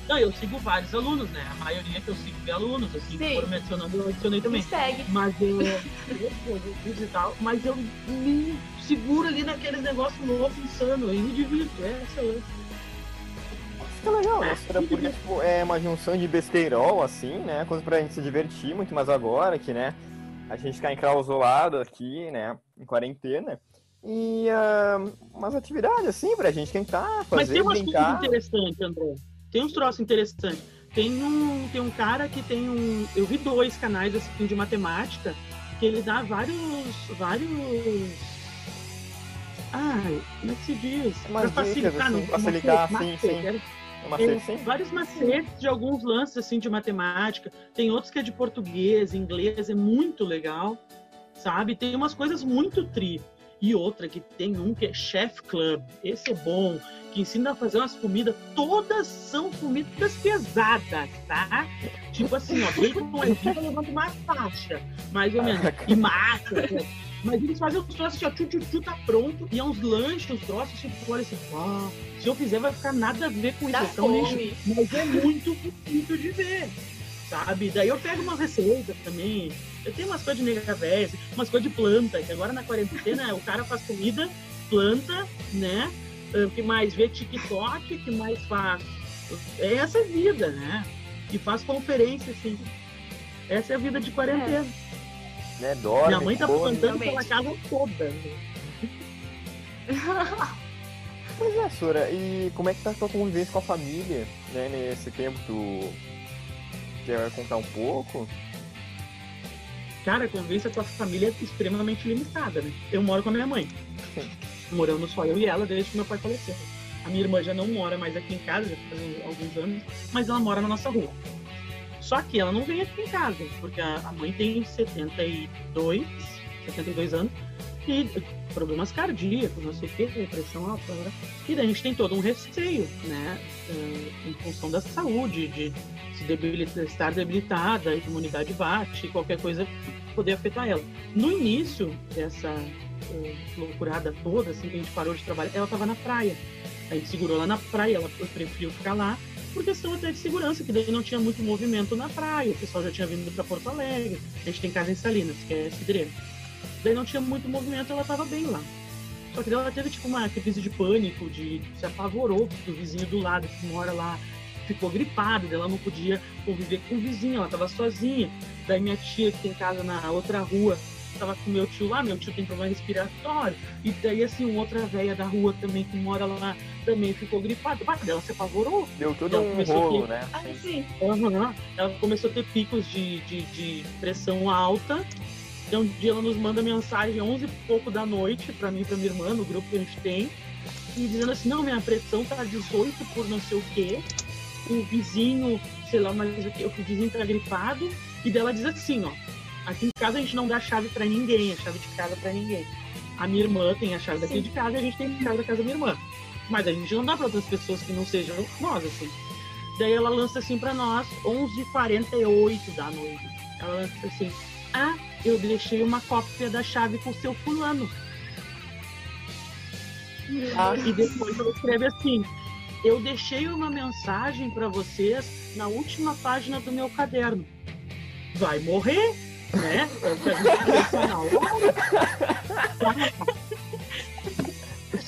Não, eu sigo vários alunos, né? A maioria que eu sigo é alunos, assim, que Sim. foram me adicionando, eu adicionei também. Me segue. Mas eu, eu, eu fiz e tal, mas eu me seguro ali naqueles negócios loucos, insano, e me divirto, é excelente. Fica legal, né? Sora? Porque tipo, é uma junção de besteirol, assim, né? Coisa pra gente se divertir muito mais agora, que, né? A gente tá enclausulado aqui, né? Em quarentena. E ah, umas atividades, assim, pra gente tentar fazer, Mas tem umas brincar. coisas interessantes, André. Tem uns troços interessantes. Tem um, tem um cara que tem um. Eu vi dois canais assim, de matemática que ele dá vários. vários. Ai, como é que se diz? Umas Pra dicas, facilitar, assim, não, facilitar, macete, sim, sim. macete, É vários macetes de alguns lances assim de matemática. Tem outros que é de português, inglês, é muito legal, sabe? Tem umas coisas muito tri. E outra que tem um que é Chef Club. Esse é bom, que ensina a fazer umas comidas. Todas são comidas pesadas, tá? Tipo assim, ó, bacon é vivo levando uma faixa, mais ou menos. E massa. né? Mas eles fazem os troços assim, ó, tchu, tchu, tchu, tá pronto. E é uns lanches, uns troços, tipo, olha assim, ah, se eu fizer vai ficar nada a ver com isso. Então. Mas é muito bonito de ver, sabe? Daí eu pego umas receitas também. Eu tenho umas coisas de nega véia, umas coisas de planta, que agora na quarentena o cara faz comida, planta, né? Ah, O que mais vê TikTok, o que mais faz. É essa vida, né? E faz conferência, assim. Essa é a vida de quarentena. Né? Dorme, Minha mãe tá come. plantando pela realmente. casa toda. Pois é, Sora, e como é que tá a tua convivência com a família, né, nesse tempo? Tu quer contar um pouco? Cara, a convivência com a família é extremamente limitada, né? Eu moro com a minha mãe. Moramos só eu e ela desde que meu pai faleceu. A minha irmã já não mora mais aqui em casa, já faz alguns anos, mas ela mora na nossa rua. Só que ela não vem aqui em casa, porque a mãe tem 72, 72 anos e problemas cardíacos, não sei o que, pressão alta. né? E daí a gente tem todo um receio, né? Em função da saúde, de se estar debilitada, a imunidade bate, qualquer coisa poder afetar ela. No início dessa eh, loucurada toda, assim, que a gente parou de trabalhar, ela estava na praia. A gente segurou lá na praia, ela preferiu ficar lá, por questão até de segurança, que daí não tinha muito movimento na praia, o pessoal já tinha vindo para Porto Alegre, a gente tem casa em Salinas, que é Cidreira. Daí não tinha muito movimento, ela estava bem lá. Só que ela teve tipo uma crise de pânico, de se apavorou, porque o vizinho do lado que mora lá ficou gripado, ela não podia conviver com o vizinho, ela estava sozinha. Daí minha tia, que tem casa na outra rua, estava com meu tio lá, meu tio tem problema respiratório. E daí, assim, uma outra velha da rua também que mora lá também ficou gripada. Ela se apavorou. Deu todo Ela um rolo, aqui. né? Ah, sim. Aham. Ela começou a ter picos de, de, de pressão alta. Então, um dia ela nos manda mensagem 11 e pouco da noite para mim e pra minha irmã, no grupo que a gente tem, e dizendo assim: não, minha pressão tá 18 por não sei o quê, o vizinho, sei lá mais o que, o vizinho tá gripado, e dela diz assim: ó, aqui em casa a gente não dá chave para ninguém, a chave de casa para ninguém. A minha irmã tem a chave daqui Sim. de casa e a gente tem a chave da casa da minha irmã. Mas a gente não dá para outras pessoas que não sejam nós, assim. Daí ela lança assim pra nós, 11h48 da noite. Ela lança assim: Ah, eu deixei uma cópia da chave com o seu fulano. Ah, e depois ela escreve assim: Eu deixei uma mensagem pra vocês na última página do meu caderno. Vai morrer, né? Na hora.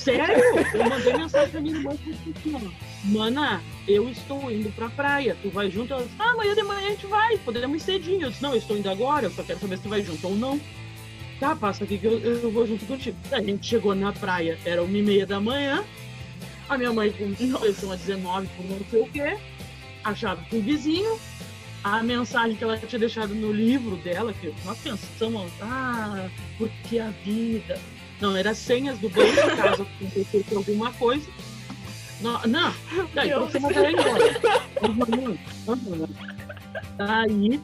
Sério? Eu mandei mensagem pra minha irmã e disse assim, Mana, eu estou indo pra praia. Tu vai junto? Ela disse, ah, amanhã de manhã a gente vai, podemos ir cedinho. Eu disse, não, eu estou indo agora, eu só quero saber se tu vai junto ou não. Tá, passa aqui que eu, eu vou junto contigo. A gente chegou na praia, era uma e meia da manhã. A minha mãe com pressão a 19 por não sei o quê. A chave com o vizinho. A mensagem que ela tinha deixado no livro dela, que nós pensamos, ah, porque a vida. Não, era senhas do banco, caso acontecesse alguma coisa. Não, não. daí trouxe uma galera embora. Uhum, uhum. Aí.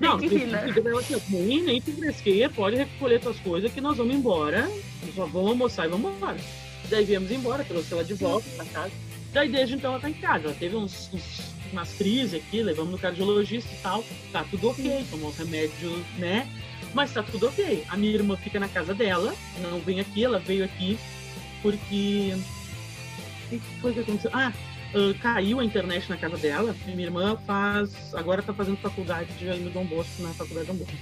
Não, que rir, né? fica ela assim, nem, nem te fresqueia, pode recolher tuas coisas que nós vamos embora. Nós vamos almoçar e vamos embora. Daí viemos embora, trouxe ela de volta pra casa. Daí desde então ela tá em casa. Ela teve uns, uns- umas crises aqui, levamos no cardiologista e tal. Tá tudo ok, tomou remédio, né? Mas tá tudo ok. A minha irmã fica na casa dela, não vem aqui, ela veio aqui porque. O que foi que aconteceu? Ah, ah, caiu a internet na casa dela. Minha irmã faz. Agora tá fazendo faculdade de no Dom Bosco, na faculdade Dom Bosco.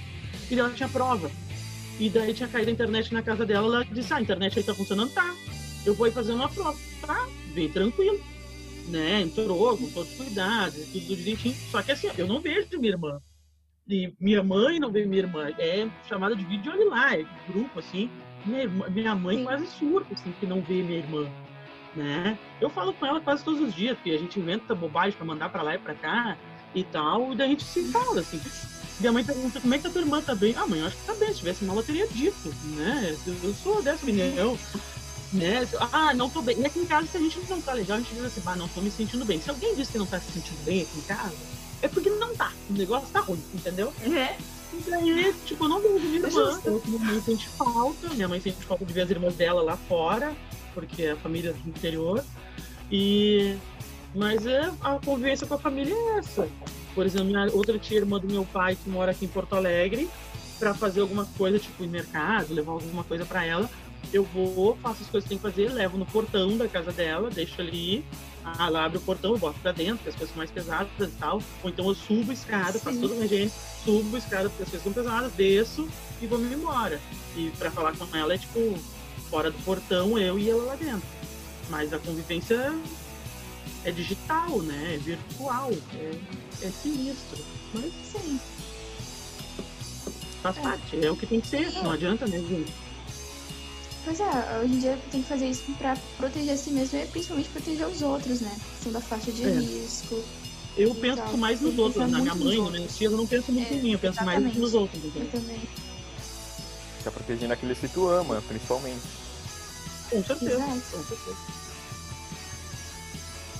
E ela tinha prova. E daí tinha caído a internet na casa dela. Ela disse: Ah, a internet aí tá funcionando? Tá. Eu vou fazer uma prova. Tá, bem tranquilo. Né? Entrou com todos os cuidados, tudo direitinho. Só que assim, eu não vejo minha irmã. E minha mãe não vê minha irmã. É chamada de vídeo, olha lá, é grupo, assim. Minha, irmã- minha mãe Sim. quase surta, assim, que não vê minha irmã. Né? Eu falo com ela quase todos os dias, porque a gente inventa bobagem pra mandar pra lá e pra cá e tal, e daí a gente se fala, assim. Minha mãe pergunta como é que a tua irmã tá bem? Ah, mãe, eu acho que tá bem. Se tivesse mal, ela teria dito, né? Eu eu sou dessa opinião. Né? Ah, não tô bem. E aqui em casa, se a gente não tá legal, a gente diz assim, ah, não tô me sentindo bem. Se alguém diz que não tá se sentindo bem aqui em casa, é porque não tá. O negócio tá ruim, entendeu? É. E daí, tipo, eu não vejo minha irmã. Eu, minha mãe sente falta. Minha mãe sente falta de ver as irmãs dela lá fora, porque é a família do interior. E... Mas é, a convivência com a família é essa. Por exemplo, minha outra tia irmã do meu pai, que mora aqui em Porto Alegre, para fazer alguma coisa, tipo, ir mercado, levar alguma coisa para ela, eu vou, faço as coisas que tem que fazer, levo no portão da casa dela, deixo ali, ah, ela abre o portão, eu boto pra dentro, porque as coisas são mais pesadas e tal. Ou então eu subo a escada, faço Sim. toda uma higiene, subo a escada porque as coisas são pesadas, desço e vou me embora. E pra falar com ela é tipo, fora do portão, eu e ela lá dentro. Mas a convivência é digital, né? É virtual, é, é sinistro. Mas Sim. faz É. parte, é o que tem que ser, não adianta, né, gente? Pois é, hoje em dia tem que fazer isso pra proteger a si mesmo e principalmente proteger os outros, né? São da faixa de É. risco. Eu penso mais nos outros, na minha muito mãe, nos meus outros. tios, eu não penso muito É, em mim, eu penso mais exatamente. nos outros, Eu entendeu? também. Tá protegendo aqueles que tu ama, principalmente. Com certeza. Exato. Com certeza.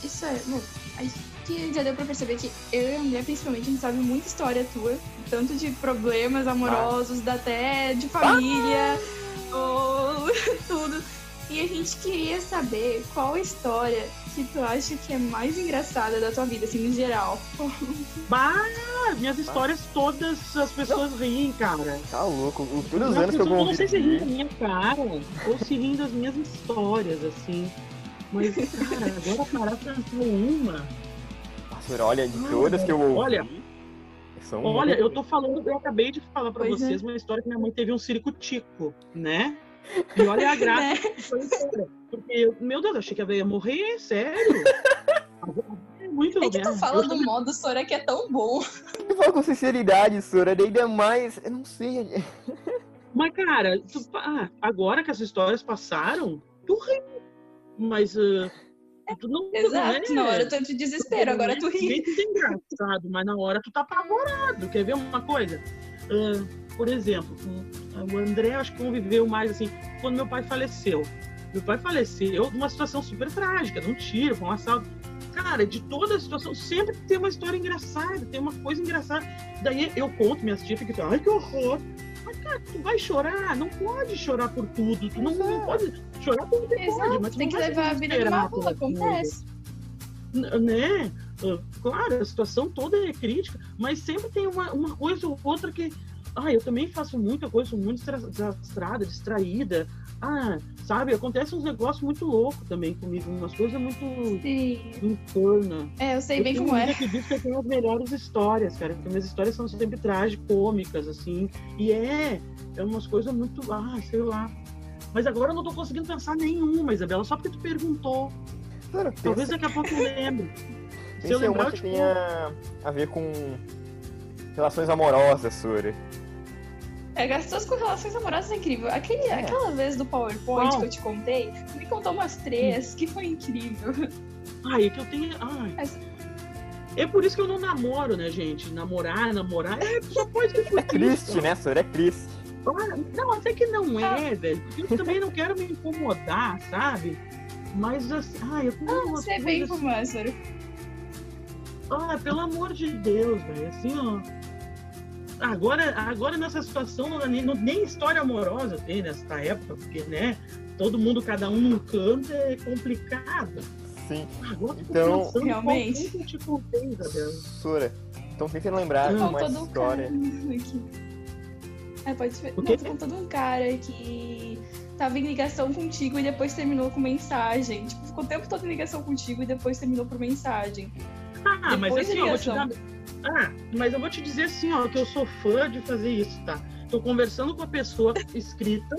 Isso é, bom, acho que já deu pra perceber que eu e a André, principalmente, a gente sabe muita história tua, tanto de problemas amorosos, da até de família, ou tudo. E a gente queria saber qual a história que tu acha que é mais engraçada da tua vida, assim, no geral. Bah, minhas histórias todas as pessoas riem, cara. Tá louco. Todos os As anos que eu pessoas não sei se riem da minha cara ou se riem das minhas histórias, assim. Mas, cara, agora parar pra uma. Nossa, olha, de todas que eu ouvi. Olha. São Olha, muito- eu tô falando, eu acabei de falar pra Pois é. vocês uma história que minha mãe teve um circo-tico, né? E olha a graça Né? que foi história. Porque, eu- meu Deus, eu achei que a velha ia morrer, sério. É muito É que tu fala do modo Sora que é tão bom. Eu falo com sinceridade, Sora, daí ainda mais. Eu não sei. Mas, cara, tu- ah, agora que as histórias passaram, tu ri. Mas uh, tu não. Exato, não na é- hora tu te desespero, agora tu ri. Nem tudo é engraçado, mas na hora tu tá apavorado. Quer ver uma coisa? Ah, por exemplo, um, o André acho que conviveu mais assim, quando meu pai faleceu. Meu pai faleceu numa situação super trágica, de um tiro, foi um assalto. Cara, de toda a situação, sempre tem uma história engraçada, tem uma coisa engraçada. Daí eu conto, minhas tias ficam ai que horror. Mas, cara, tu vai chorar, não pode chorar por tudo. Tu não, não pode chorar por tudo, pode, mas tem que levar a vida numa coisa acontece. Né? Ah, Claro, a situação toda é crítica, mas sempre tem uma, uma coisa ou outra que. Ah, eu também faço muita coisa, sou muito desastrada, distraída. Ah, sabe? Acontece uns negócios muito loucos também comigo, umas coisas muito Sim. insana. É, eu sei Eu bem como é. que diz que eu tenho as melhores histórias, cara. Porque minhas histórias são sempre tragicômicas, assim. E é, é umas coisas muito. Ah, sei lá. Mas agora eu não tô conseguindo pensar nenhuma, Isabela, só porque tu perguntou. Sora, Talvez daqui a pouco eu lembre. Se eu em lembrar, uma eu que te tenha a ver com relações amorosas, Sora. É, gastos com relações amorosas é incrível. Aquele, É. Aquela vez do PowerPoint que eu te contei, tu me contou umas três, que foi incrível. Ai, é que eu tenho. Ai. Mas- É por isso que eu não namoro, né, gente? Namorar, namorar, é só pode ser por É triste, né, Sora? É triste. Ah, Não, até que não Ah. é, velho. porque Eu também não quero me incomodar, sabe? Mas assim, ai, eu Não umas sei bem é, Sora. Ah, pelo amor de Deus, velho. Assim, ó. Agora, agora nessa situação, não, dá nem, não- nem história amorosa tem nessa época, porque, né? Todo mundo, cada um num canto, é complicado. Sim. Agora tô Então- qual Realmente. que te contei, Isabela. Sora, então tenta lembrar de uma um história. cara aqui. É, pode Não, contou de um cara que tava em ligação contigo e depois terminou com mensagem. Tipo, ficou o tempo todo em ligação contigo e depois terminou por mensagem. Ah, mas assim, ó, eu vou te dar. Ah, mas eu vou te dizer assim, ó, que eu sou fã de fazer isso, tá? Tô conversando com a pessoa escrita.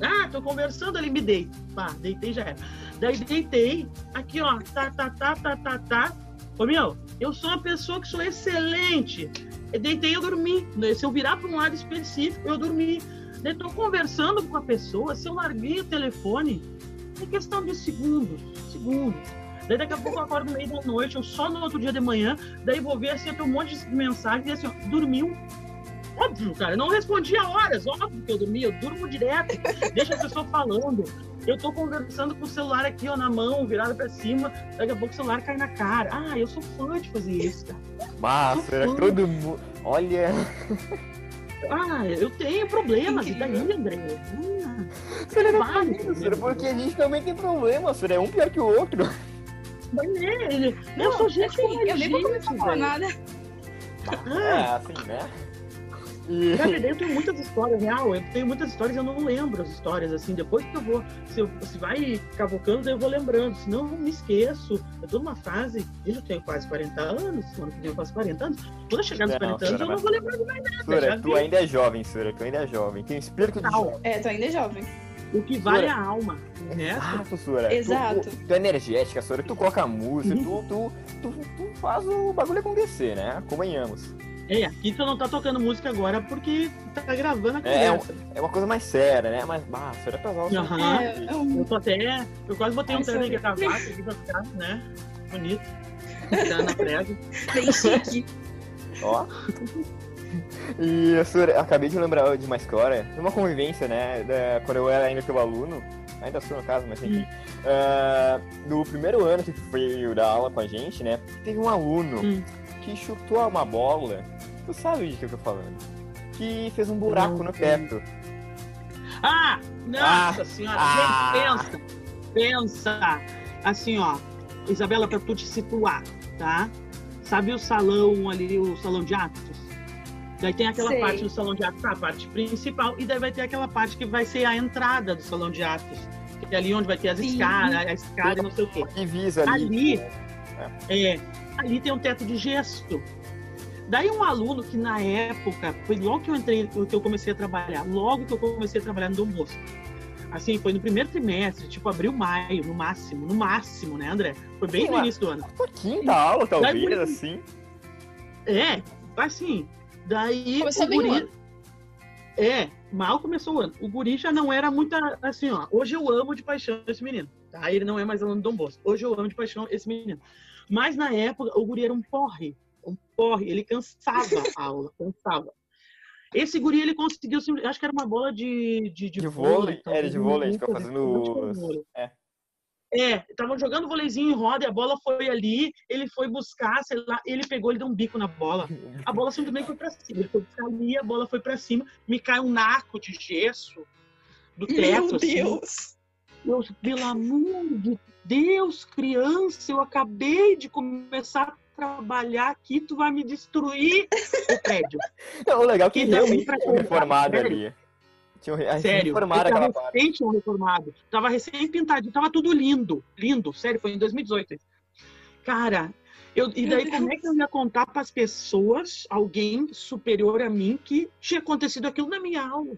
Ah, tô conversando ali, me deito. Pá, deitei já era. Daí deitei, aqui, ó, tá, tá, tá, tá, tá, tá. Ô, meu, eu sou uma pessoa que sou excelente. Eu deitei, eu dormi. né? Se eu virar para um lado específico, eu dormi. Daí tô conversando com a pessoa, se eu larguei o telefone, é questão de segundos, segundos. Daí daqui a pouco eu acordo no meio da noite, eu só no outro dia de manhã, daí vou ver assim, um monte de mensagem e assim, ó, dormiu. Óbvio, cara, eu não respondia horas, óbvio que eu dormia, eu durmo direto, deixa a pessoa falando. Eu tô conversando com o celular aqui, ó, na mão, virado pra cima, daqui a pouco o celular cai na cara. Ah, eu sou fã de fazer isso, cara. Massa, era todo mundo. Olha. Ah, eu tenho problemas, e daí, André? Faz isso, senhora, problemas. porque a gente também tem problema, senhora. É um pior que o outro. Mas é, ele- eu sou gente assim, como eu nem vou começar a falar nada. É, assim, né? E... Cara, eu tenho muitas histórias, real, eu tenho muitas histórias e eu não lembro as histórias, assim, depois que eu vou, se, eu, se vai cavocando, eu vou lembrando, senão eu me esqueço. Eu tô numa fase, eu já tenho quase 40 anos, ano que vem eu faço 40 anos, quando eu chegar nos Não, 40 anos eu não vou lembrar de mais nada, já tu ainda é jovem, senhora. Tu ainda é jovem. Tem espírito de jovem. É, tu ainda é jovem. O que vale é a alma, o resto, Exato, senhora. Exato. Tu, tu, tu é energética. Tu coloca música, tu, tu, tu, tu faz o bagulho acontecer, né? Convenhamos. é, aqui tu não tá tocando música agora porque tá gravando a É, conversa. É uma coisa mais séria, né? Mas, bah, a senhora pesar o seu Aham. É, é um- Eu tô até, eu quase botei um Ai, terno e sorry. gravata aqui pra ficar, né, bonito, tá na prega. bem chique. Ó. E a senhora, acabei de lembrar de uma história, de uma convivência, né? Da, quando eu era ainda teu aluno, ainda sou no caso, mas enfim. ah, no primeiro ano que tu foi dar aula com a gente, né? Teve um aluno Hum. que chutou uma bola. Tu sabe de que eu tô falando? Que fez um buraco Não no teto. Ah, nossa senhora, Ah. gente, pensa, pensa, assim, ó, Isabela, pra tu te situar, tá? Sabe o salão ali, o salão de atos? Daí tem aquela Sei. parte do salão de atos, a parte principal, e daí vai ter aquela parte que vai ser a entrada do salão de atos, que é ali onde vai ter as Sim. escadas, a escada e não sei o quê. Divisa ali. Ali, é, ali tem um teto de gesto. Daí um aluno que na época, foi logo que eu entrei, que eu comecei a trabalhar, logo que eu comecei a trabalhar no Dom Bosco. Assim, foi no primeiro trimestre, tipo abril, maio, no máximo, no máximo, né, André? Foi bem Sim, no início do ano. Quinta aula, talvez, Daí, assim. É, assim, daí Começou o bem o guri... ano. É, mal começou o ano. O guri já não era muito assim, ó. Hoje eu amo de paixão esse menino. Tá? Ele não é mais aluno do Dom Bosco. Hoje eu amo de paixão esse menino. Mas na época, o guri era um porre. Um porre. Ele cansava a aula, cansava. Esse guri, ele conseguiu, acho que era uma bola de... De, De vôlei, talvez, era de vôlei, gente ficava fazendo vôlei. é. É, estavam jogando vôleizinho em roda e a bola foi ali, ele foi buscar, sei lá, ele pegou, ele deu um bico na bola. A bola simplesmente foi pra cima. Ele foi buscar ali, a bola foi pra cima, me cai um naco de gesso do teto. Meu assim. Deus. Eu, pelo amor de Deus, criança, eu acabei de começar a trabalhar aqui, tu vai me destruir o prédio. Não, o legal é que E daí, realmente pra tinha reformado ali. Tinha Sério, reformaram eu aquela recém tinham reformado. Tava recém pintado, tava tudo lindo, lindo, sério, foi em 2018. Cara, eu, e daí como é que eu ia contar para as pessoas, alguém superior a mim, que tinha acontecido aquilo na minha aula?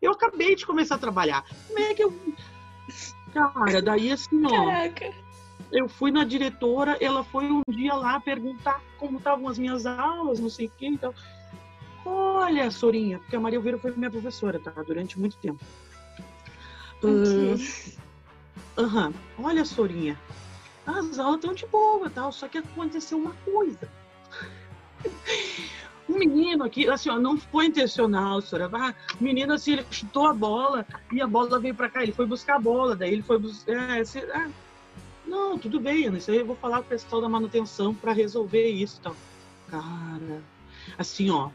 Eu acabei de começar a trabalhar. Como é que eu. Cara, daí assim, ó, Caraca. eu fui na diretora, ela foi um dia lá perguntar como estavam as minhas aulas, não sei o que, então. Olha, Sorinha, porque a Maria Oveira foi minha professora, tá? Durante muito tempo. Ah, Aham. Olha, Sorinha, as aulas estão de boa, tal, só que aconteceu uma coisa. Um menino aqui, assim, ó, não foi intencional, senhora. Ah, o menino, assim, ele chutou a bola e a bola veio pra cá. Ele foi buscar a bola, daí ele foi buscar. É, assim, ah, não, tudo bem, Ana, isso aí eu vou falar com o pessoal da manutenção pra resolver isso, tal. Cara, assim, ó,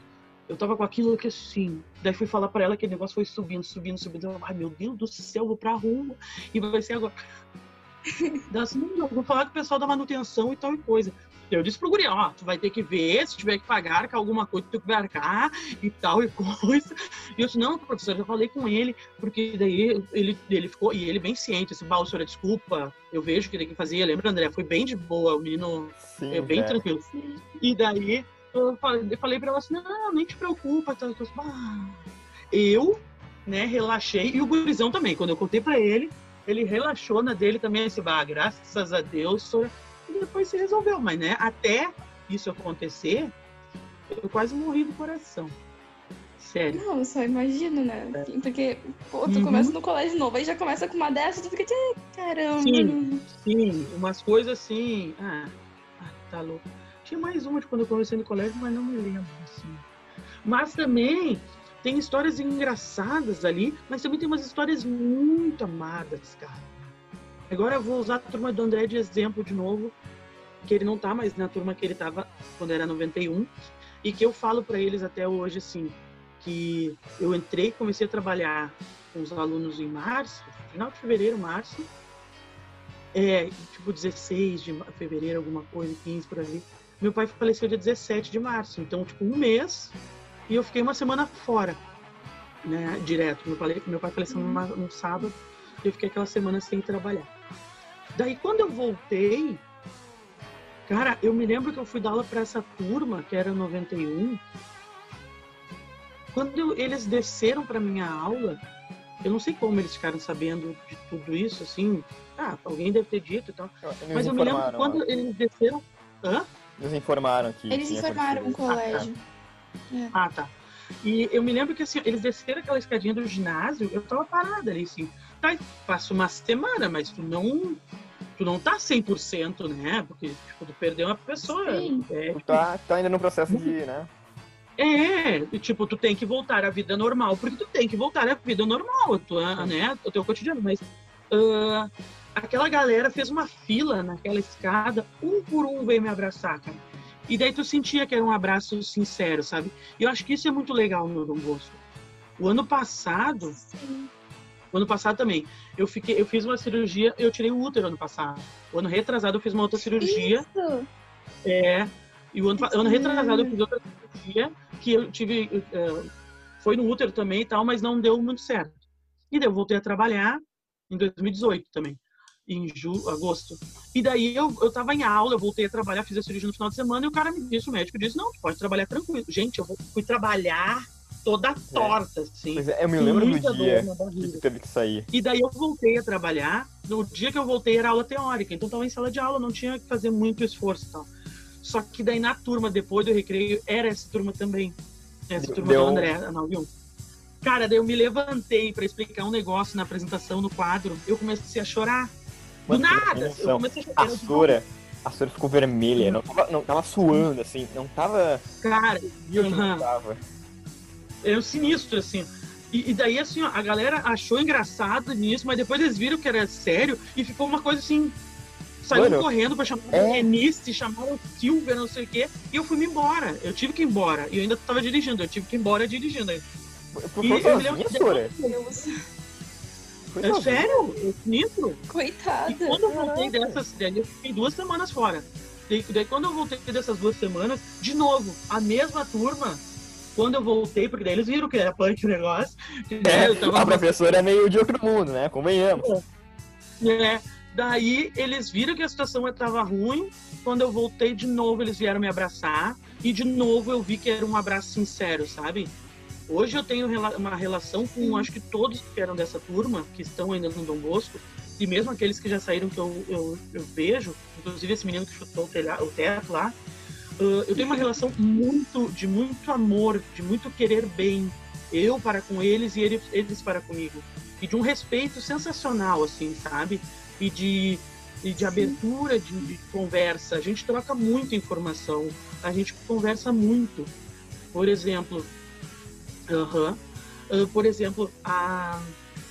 eu tava com aquilo que assim. Daí fui falar pra ela que o negócio foi subindo, subindo, subindo. Eu, Ai, meu Deus do céu, vou pra rua. E vai ser agora. Daí assim, não, eu vou falar com o pessoal da manutenção e tal e coisa. Eu disse pro guri, ó, tu vai ter que ver, se tiver que pagar, que alguma coisa tu vai arcar e tal e coisa. E eu disse, não, professor, já falei com ele, porque daí ele, ele ficou, e ele bem ciente, assim, bah, senhora, desculpa, eu vejo o que tem que fazer. Lembra, André? Foi bem de boa, o menino Sim, é bem velho. tranquilo. E daí eu falei, pra ela assim, não, nem te preocupa. Tá? Eu, né, relaxei, e o gurizão também, quando eu contei pra ele, ele relaxou na dele também, assim, bah, graças a Deus, senhora." e depois se resolveu, mas né, até isso acontecer, eu quase morri do coração. Sério. Não, só imagino, né? Assim, porque, pô, tu Uhum. começa no colégio novo, aí já começa com uma dessa, tu fica "Ai, caramba. Sim. Sim, umas coisas assim. Ah, ah, tá louco. Tinha mais uma de quando eu comecei no colégio, mas não me lembro, assim. Mas também tem histórias engraçadas ali, mas também tem umas histórias muito amadas, cara. Agora eu vou usar a turma do André de exemplo de novo, que ele não tá mais na turma que ele tava quando era 91, e que eu falo para eles até hoje assim, que eu entrei, comecei a trabalhar com os alunos em março, final de fevereiro, março, é, tipo 16 de fevereiro, alguma coisa, 15 por ali. Meu pai faleceu dia 17 de março, então, tipo, um mês, e eu fiquei uma semana fora, né, direto. Meu pai, meu pai faleceu numa, num sábado, e eu fiquei aquela semana sem trabalhar. Daí, quando eu voltei, cara, eu me lembro que eu fui dar aula para essa turma, que era 91, quando eu, eles desceram para minha aula, eu não sei como eles ficaram sabendo de tudo isso, assim. Ah, alguém deve ter dito e tal. Eles Mas eu me lembro quando ó. eles desceram. Hã? Eles informaram que. Eles tinha informaram o colégio. Ah, tá. E eu me lembro que assim, eles desceram aquela escadinha do ginásio, eu tava parada ali, assim. Tá, passa uma semana, mas tu não. Tu não tá 100%, né? Porque tipo, tu perdeu uma pessoa. Sim. É, Tu tá, tá ainda no processo de, né? É, tipo, tu tem que voltar à vida normal, porque tu tem que voltar à vida normal, tua, né, o teu cotidiano, mas ah, aquela galera fez uma fila naquela escada, um por um veio me abraçar, cara. E daí tu sentia que era um abraço sincero, sabe? E eu acho que isso é muito legal no Dom Bosco. O ano passado, Sim. o ano passado também, eu fiquei, eu fiz uma cirurgia, eu tirei o útero ano passado. O ano retrasado eu fiz uma outra cirurgia, Isso. é, e o ano, Sim. ano retrasado eu fiz outra cirurgia que eu tive. eh, foi no útero também e tal, mas não deu muito certo. E daí eu voltei a trabalhar em 2018 também, em ju, agosto. E daí eu, eu tava em aula, eu voltei a trabalhar, fiz a cirurgia no final de semana e o cara me disse, o médico disse, não, tu pode trabalhar tranquilo. Gente, eu vou- fui trabalhar toda torta, assim. Pois é, eu me lembro do dia que teve que sair. E daí eu voltei a trabalhar. No dia que eu voltei era aula teórica, então tava em sala de aula, não tinha que fazer muito esforço e tal. Só que daí na turma, depois do recreio, era essa turma também. Essa Deu- turma deu- do André, a 91. Cara, daí eu me levantei pra explicar um negócio na apresentação, no quadro. Eu comecei a chorar. Do nada! Eu comecei a chorar. A Eu Sora, a Sora ficou vermelha, não tava, não tava suando, assim, não tava. Cara, não Aham. tava. é um sinistro, assim. E, e daí, assim, ó, a galera achou engraçado nisso, mas depois eles viram que era sério e ficou uma coisa assim. Mano, correndo pra chamar é. o Renice, chamaram o Silver, não sei o quê, e eu fui me embora. Eu tive que ir embora. E eu ainda tava dirigindo, eu tive que ir embora dirigindo. Foi E foi eu me lembro- É sozinha. sério? É sinistro? Coitada. E quando eu voltei dessas, daí eu fiquei duas semanas fora. Daí, daí quando eu voltei dessas duas semanas, de novo, a mesma turma, quando eu voltei, porque daí eles viram que era punk o negócio. né, eu É, tava a professora é meio de outro mundo, né? Convenhamos. É, daí eles viram que a situação estava ruim. Quando eu voltei de novo, eles vieram me abraçar. E de novo eu vi que era um abraço sincero, sabe? Hoje eu tenho uma relação com acho que todos que eram dessa turma, que estão ainda no Dom Bosco, e mesmo aqueles que já saíram que eu, eu, eu vejo, inclusive esse menino que chutou o, telha, o teto lá, ah, eu tenho uma relação muito, de muito amor, de muito querer bem, eu para com eles e eles, eles para comigo e de um respeito sensacional, assim, sabe? E de, e de abertura de, de conversa. A gente troca muita informação, a gente conversa muito. Por exemplo, aham, ah, por exemplo, a,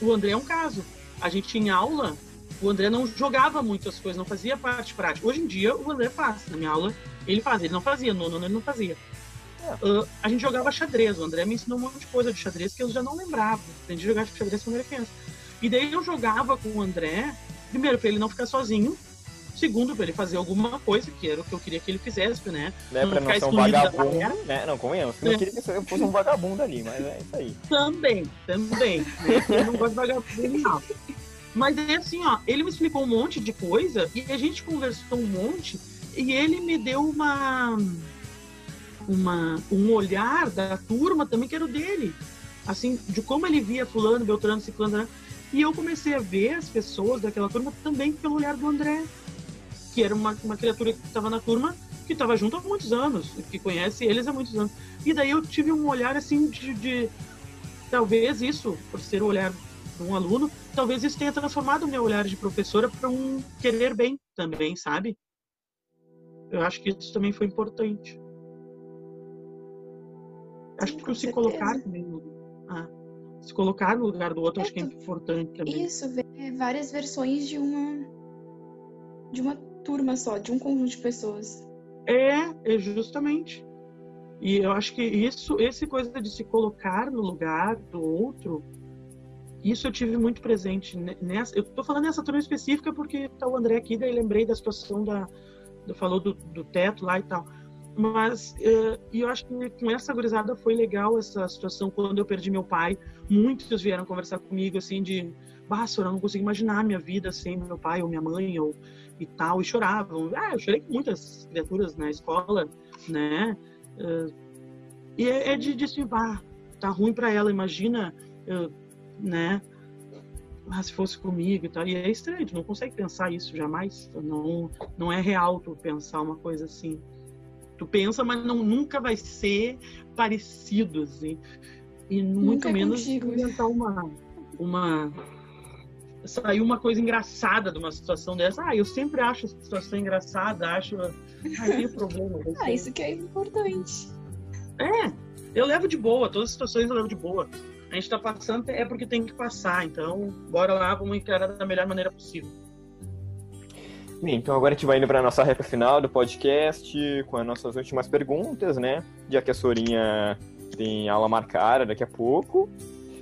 o André é um caso. A gente em aula, o André não jogava muito as coisas, não fazia parte prática. Hoje em dia, o André faz. Na minha aula, ele faz. Ele não fazia, no nono ele não fazia. Ah, a gente jogava xadrez. O André me ensinou um monte de coisa de xadrez que eu já não lembrava. Aprendi a jogar xadrez quando era criança. E daí eu jogava com o André, primeiro, para ele não ficar sozinho. Segundo, para ele fazer alguma coisa, que era o que eu queria que ele fizesse, né? Né, Não pra não ser um vagabundo, né? Não, convenhamos. Eu É. queria que eu fosse um vagabundo ali, mas é isso aí. Também, também. Né? Eu não gosto de vagabundo, não. Mas é assim, ó, ele me explicou um monte de coisa e a gente conversou um monte e ele me deu uma, uma um olhar da turma também que era o dele. Assim, de como ele via fulano, beltrano, ciclano, né? E eu comecei a ver as pessoas daquela turma também pelo olhar do André, que era uma, uma criatura que estava na turma, que estava junto há muitos anos, que conhece eles há muitos anos. E daí eu tive um olhar assim de, de talvez isso, por ser o olhar de um aluno, talvez isso tenha transformado o meu olhar de professora para um querer bem também, sabe? Eu acho que isso também foi importante. Acho que se certeza. colocar também no, ah, se colocar no lugar do outro, É, acho que é importante também. Isso, ver várias versões de uma de uma turma só, de um conjunto de pessoas. É, é justamente. E eu acho que isso, esse coisa de se colocar no lugar do outro, isso eu tive muito presente ne- nessa. Eu tô falando nessa turma específica porque tá o André aqui, daí lembrei da situação da, do, falou do, do teto lá e tal. Mas eh, e eu acho que com essa gurizada foi legal essa situação quando eu perdi meu pai. Muitos vieram conversar comigo assim de, bah, senhora, eu não consigo imaginar minha vida sem meu pai ou minha mãe ou e tal, e choravam. Ah, eu chorei com muitas criaturas na escola, né? Eh, e é, é de, de bah, tá ruim pra ela, imagina, eh, né? Ah, se fosse comigo e tal. E é estranho, tu não consegue pensar isso jamais. Não, não é real tu pensar uma coisa assim. Tu pensa, mas não, nunca vai ser parecido, assim. E muito Nunca é menos contigo. inventar uma, uma. Sair uma coisa engraçada de uma situação dessa. Ah, eu sempre acho a situação engraçada, acho. Ah, tem problema. Ah, isso que é importante. é, eu levo de boa, todas as situações eu levo de boa. A gente tá passando é porque tem que passar, então bora lá, vamos encarar da melhor maneira possível. Bem, então agora a gente vai indo para nossa reta final do podcast com as nossas últimas perguntas, né? Já que a Sorinha tem aula marcada daqui a pouco.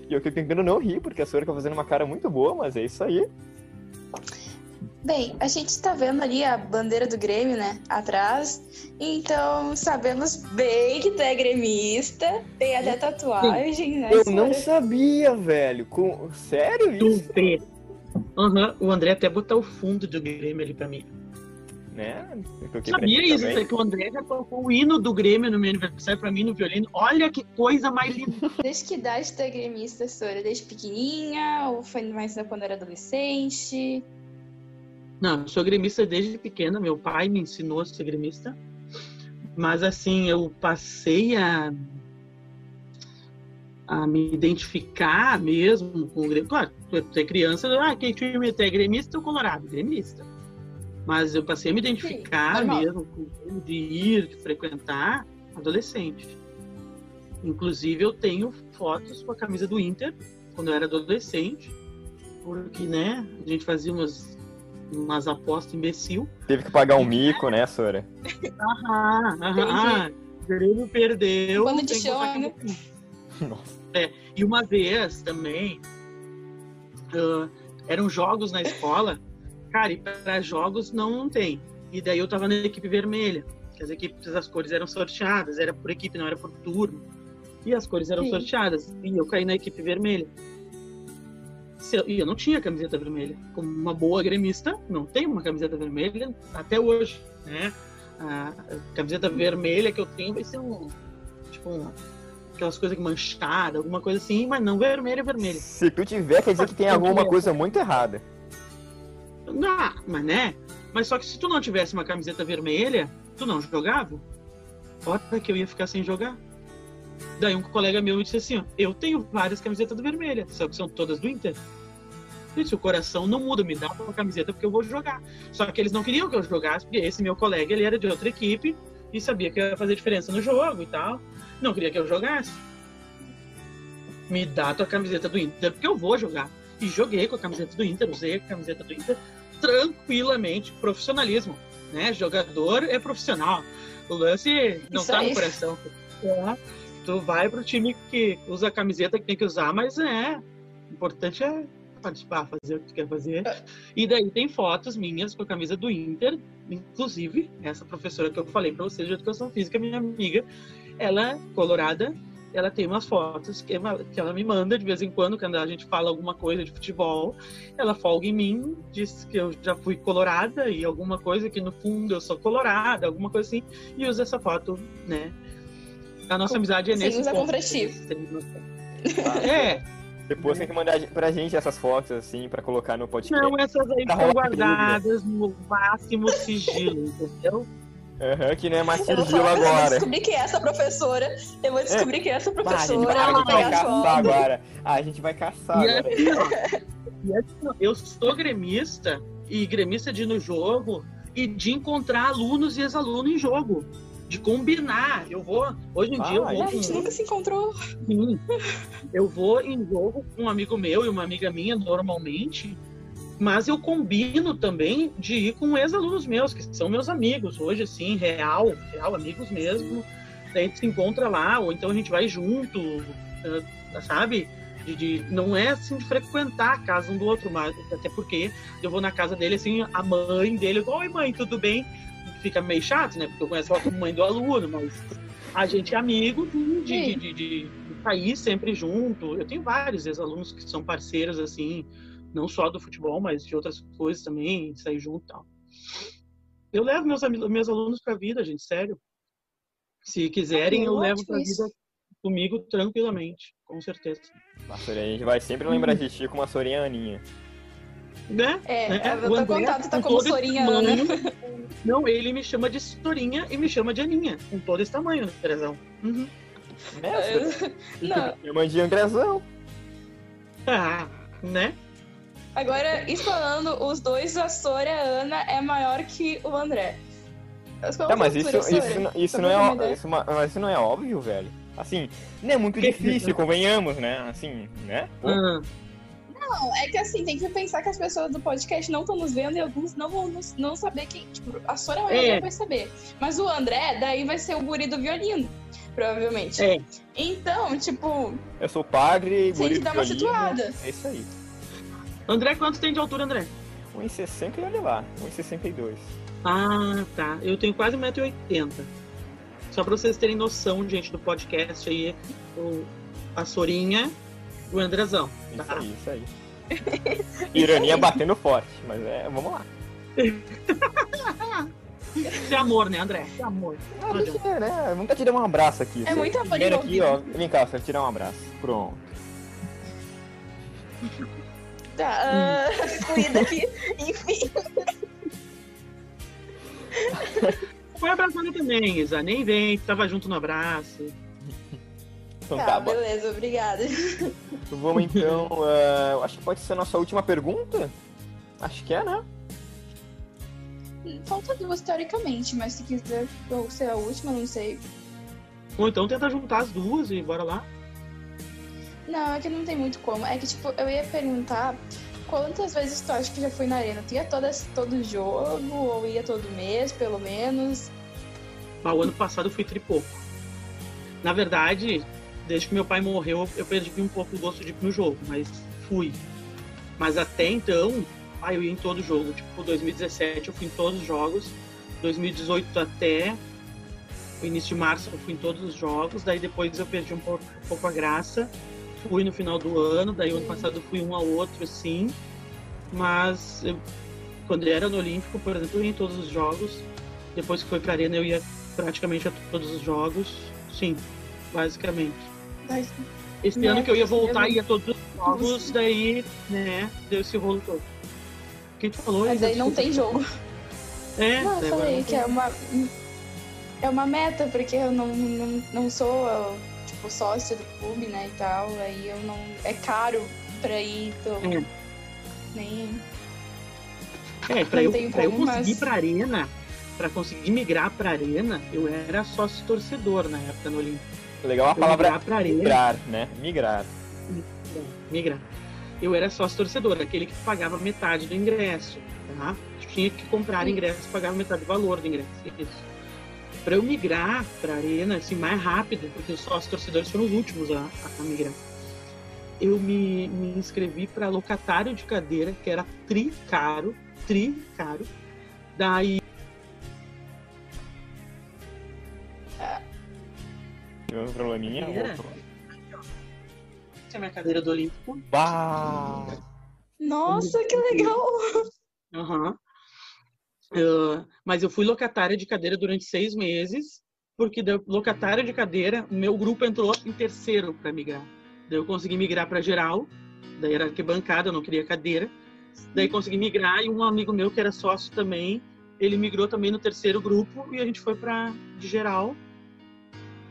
E eu fico tentando não rir, porque a Sora tá fazendo uma cara muito boa, mas é isso aí. Bem, a gente tá vendo ali a bandeira do Grêmio, né? Atrás. Então, sabemos bem que tu é gremista. Tem até tatuagem, né? Eu Sora? não sabia, velho. Com... Sério isso? Tu vê. Aham, o André até botou o fundo do Grêmio ali pra mim. Né? Sabia isso? também. É que o André já tocou o hino do Grêmio no meu aniversário pra mim no violino. Olha que coisa mais linda. Desde que idade tu é gremista, Sora? Desde pequenininha? Ou foi mais quando era adolescente? Não, eu sou gremista desde pequena. Meu pai me ensinou a ser gremista. Mas assim, eu passei a, a me identificar mesmo com o Grêmio. Claro, tu é criança, ah, quem time é gremista ou colorado? Gremista. Mas eu passei a me identificar normal. mesmo com o Grêmio, de ir, de frequentar, adolescente. Inclusive, eu tenho fotos com a camisa do Inter, quando eu era adolescente, porque, né, a gente fazia umas, umas apostas imbecil. Teve que pagar um mico, né, Sora? Aham, aham. Ah, o Grêmio perdeu. Quando chama, botar né? Nossa. E uma vez também, ah, eram jogos na escola, cara, e para jogos não, tem. E daí eu tava na equipe vermelha, que as equipes, as cores eram sorteadas, era por equipe, não era por turno. E as cores eram Sim. sorteadas, e eu caí na equipe vermelha. E eu não tinha camiseta vermelha. Como uma boa gremista, não tenho uma camiseta vermelha até hoje, né? A camiseta vermelha que eu tenho vai ser um, tipo, um, aquelas coisas manchadas, alguma coisa assim, mas não vermelha, vermelha. Se tu tiver, quer dizer que tem alguma coisa muito errada. Ah, mas né? Mas só que se tu não tivesse uma camiseta vermelha, tu não jogava? Hora que eu ia ficar sem jogar. Daí um colega meu disse assim, eu tenho várias camisetas vermelhas, só que são todas do Inter. Disse, o coração não muda, me dá uma camiseta porque eu vou jogar. Só que eles não queriam que eu jogasse, porque esse meu colega, ele era de outra equipe e sabia que ia fazer diferença no jogo e tal. Não queria que eu jogasse. Me dá tua camiseta do Inter, porque eu vou jogar. E joguei com a camiseta do Inter, usei a camiseta do Inter tranquilamente, profissionalismo, né? Jogador é profissional. O lance não Isso tá aí. no coração. É, tu vai pro time que usa a camiseta que tem que usar, mas é, o importante é participar, fazer o que tu quer fazer. E daí tem fotos minhas com a camisa do Inter, inclusive essa professora que eu falei pra vocês de educação física, minha amiga, ela é colorada, ela tem umas fotos que ela, que ela me manda de vez em quando, quando a gente fala alguma coisa de futebol, ela folga em mim, diz que eu já fui colorada e alguma coisa que no fundo eu sou colorada, alguma coisa assim, e usa essa foto, né? A nossa Com- amizade é sim, nesse usa ponto. ti. É, Depois tem que mandar pra gente essas fotos, assim, pra colocar no podcast. não, essas aí Tá guardadas no máximo sigilo, entendeu? Aham, que nem é mais Eu vou, sigilo falar, eu vou agora. descobrir quem é essa professora. Eu vou descobrir quem é essa a professora. gente vai, a gente vai as caçar agora. Ah, a gente vai caçar E agora. assim, ó, e assim, ó, eu sou gremista e gremista de ir no jogo e de encontrar alunos e ex-alunos em jogo. de combinar. Eu vou, hoje em Ah, dia, eu a vou A gente com- nunca se encontrou. Sim. Eu vou em jogo com um amigo meu e uma amiga minha normalmente, mas eu combino também de ir com ex-alunos meus, que são meus amigos, hoje assim, real, real, amigos mesmo. Daí a gente se encontra lá, ou então a gente vai junto, eh, sabe? De, de- não é assim de frequentar a casa um do outro, mas até porque eu vou na casa dele assim, a mãe dele, oi mãe, tudo bem? Fica meio chato, né? Porque eu conheço a mãe do aluno, mas a gente é amigo de, de, de, de- de sair sempre junto. Eu tenho vários ex-alunos que são parceiros, assim, não só do futebol, mas de outras coisas também, sair junto e tal. Eu levo meus, meus alunos pra vida, gente, sério. Se quiserem, Ah, eu levo pra isso. vida comigo tranquilamente, com certeza. Nossa, a gente vai sempre lembrar de ti com uma Sorinha Aninha. Né? É, É, o o teu contato tá com como Sorinha tamanho, Ana. Não, ele me chama de Sorinha e me chama de Aninha, com todo esse tamanho, Terezão. Uhum. É, você Não, chama de Andrezão. Ah, né? Agora, explorando os dois, a Sora Ana é maior que o André. Qual Tá, mas a isso, isso, não- isso, não é, isso, ma- mas isso não é óbvio, velho. Assim, não é muito Que- difícil, convenhamos, né? Assim, né? Pô, Não, é que assim, tem que pensar que as pessoas do podcast não estão nos vendo e alguns não vão nos- não saber quem. Tipo, a Sora É. vai saber. Mas o André, daí vai ser o guri do violino, provavelmente. É. Então, tipo, eu sou padre, tem guri que do dar uma violino. situada. É isso aí. André, quanto tem de altura, André? 1,60 e olha lá, 1,62. Ah, tá. Eu tenho quase 1,80m. Só pra vocês terem noção, gente, do podcast aí, o, a Sorinha e o Andrezão. Isso Tá? aí, isso aí. Iraninha batendo forte, mas é, vamos lá. Isso é amor, né, André? Isso é amor. Ah, deixa, eu, né? Nunca te dar um abraço aqui. É muito amor vem aqui, ó. Vem cá, você tirar um abraço. Pronto. Tá, ah, excluída aqui. Enfim. Foi abraçando também, Isa. Nem vem, tava junto no abraço. Então Tá, tá, bom. beleza, obrigada. Vamos então. eu acho que pode ser a nossa última pergunta. Acho que é, né? Falta duas teoricamente, mas se quiser ser a última, não sei. Ou então tenta juntar as duas e bora lá. Não, é que não tem muito como. É que, tipo, eu ia perguntar quantas vezes tu acha que já foi na arena? Tu ia todas, todo jogo ou ia todo mês, pelo menos? Mas o ano passado eu fui tripouco. Na verdade, desde que meu pai morreu, eu perdi um pouco o gosto de ir no jogo, mas fui. Mas até então, ah, eu ia em todo jogo. Tipo, 2017 eu fui em todos os jogos. 2018 até o início de março eu fui em todos os jogos. Daí depois eu perdi um pouco, um pouco a graça. Fui no final do ano. Daí o ano passado eu fui um ao outro, sim. Mas eu- quando eu era no Olímpico, por exemplo, eu ia em todos os jogos. Depois que foi pra Arena, eu ia praticamente a todos os jogos. Sim, basicamente. Mas, Esse Né, ano que eu ia voltar, eu- ia a todos os jogos, daí, né, deu esse rolo todo. O que tu falou? mas aí não tem jogo. É, Não, eu falei que é uma. É uma meta, porque eu não, não, não sou, tipo, sócio do clube, né, e tal. Aí eu não. É caro pra ir, então. É. Nem. É, pra eu, pra eu conseguir ir mas- pra arena, pra conseguir migrar pra arena, eu era sócio torcedor na época no Olímpico. Legal a Eu palavra migrar pra arena, migrar, né? Migrar. migrar. Eu era sócio torcedor, aquele que pagava metade do ingresso, tá? Tinha que comprar ingresso, pagava metade do valor do ingresso. Isso. Para eu migrar para arena, assim, mais rápido, porque os sócios torcedores foram os últimos a, a migrar. Eu me, me inscrevi para locatário de cadeira, que era tri caro, tri caro. Daí Tivemos um probleminha. Voltou. essa é a minha cadeira do Olímpico. Bah! Nossa, que legal! Aham. Ah, mas eu fui locatária de cadeira durante seis meses, porque da locatária de cadeira, o meu grupo entrou em terceiro para migrar. Daí eu consegui migrar para geral, daí era arquibancada, eu não queria cadeira. Daí consegui migrar e um amigo meu que era sócio também, ele migrou também no terceiro grupo e a gente foi para de geral.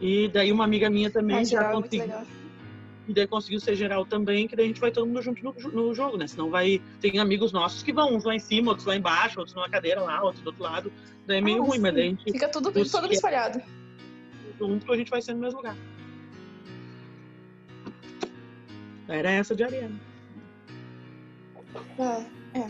E daí uma amiga minha também Mas já geral é muito legal. E daí conseguiu ser geral também, que daí a gente vai todo mundo junto no, no jogo, né? Senão vai. Tem amigos nossos que vão, uns lá em cima, outros lá embaixo, outros numa cadeira lá, outros do outro lado. Daí é meio Ah, ruim, mas sim. daí a gente Fica tudo, Dos todo espalhado. junto que a gente vai ser no mesmo lugar. Era essa de Ariana. É,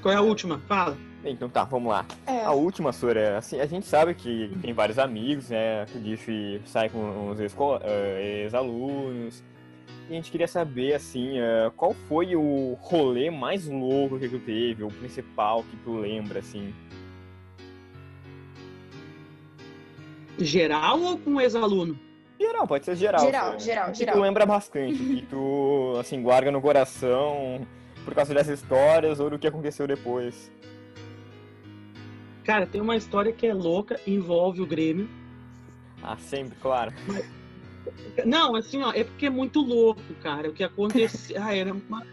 Qual é a última? Fala. Bem, então tá, vamos lá. é. A última, Sora, assim, a gente sabe que tem vários amigos, né? Que o Diff sai com os eh, ex-alunos. E a gente queria saber, assim, eh, qual foi o rolê mais louco que tu teve, o principal que tu lembra, assim. Geral ou com ex-aluno? Geral, pode ser geral. Geral, Sora. geral, Que geral. tu lembra bastante, que tu, assim, guarda no coração por causa dessas histórias ou do que aconteceu depois. Cara, tem uma história que é louca, envolve o Grêmio. Ah, sempre, claro. Não, assim, ó, é porque é muito louco, cara. O que aconteceu. ah, era uma...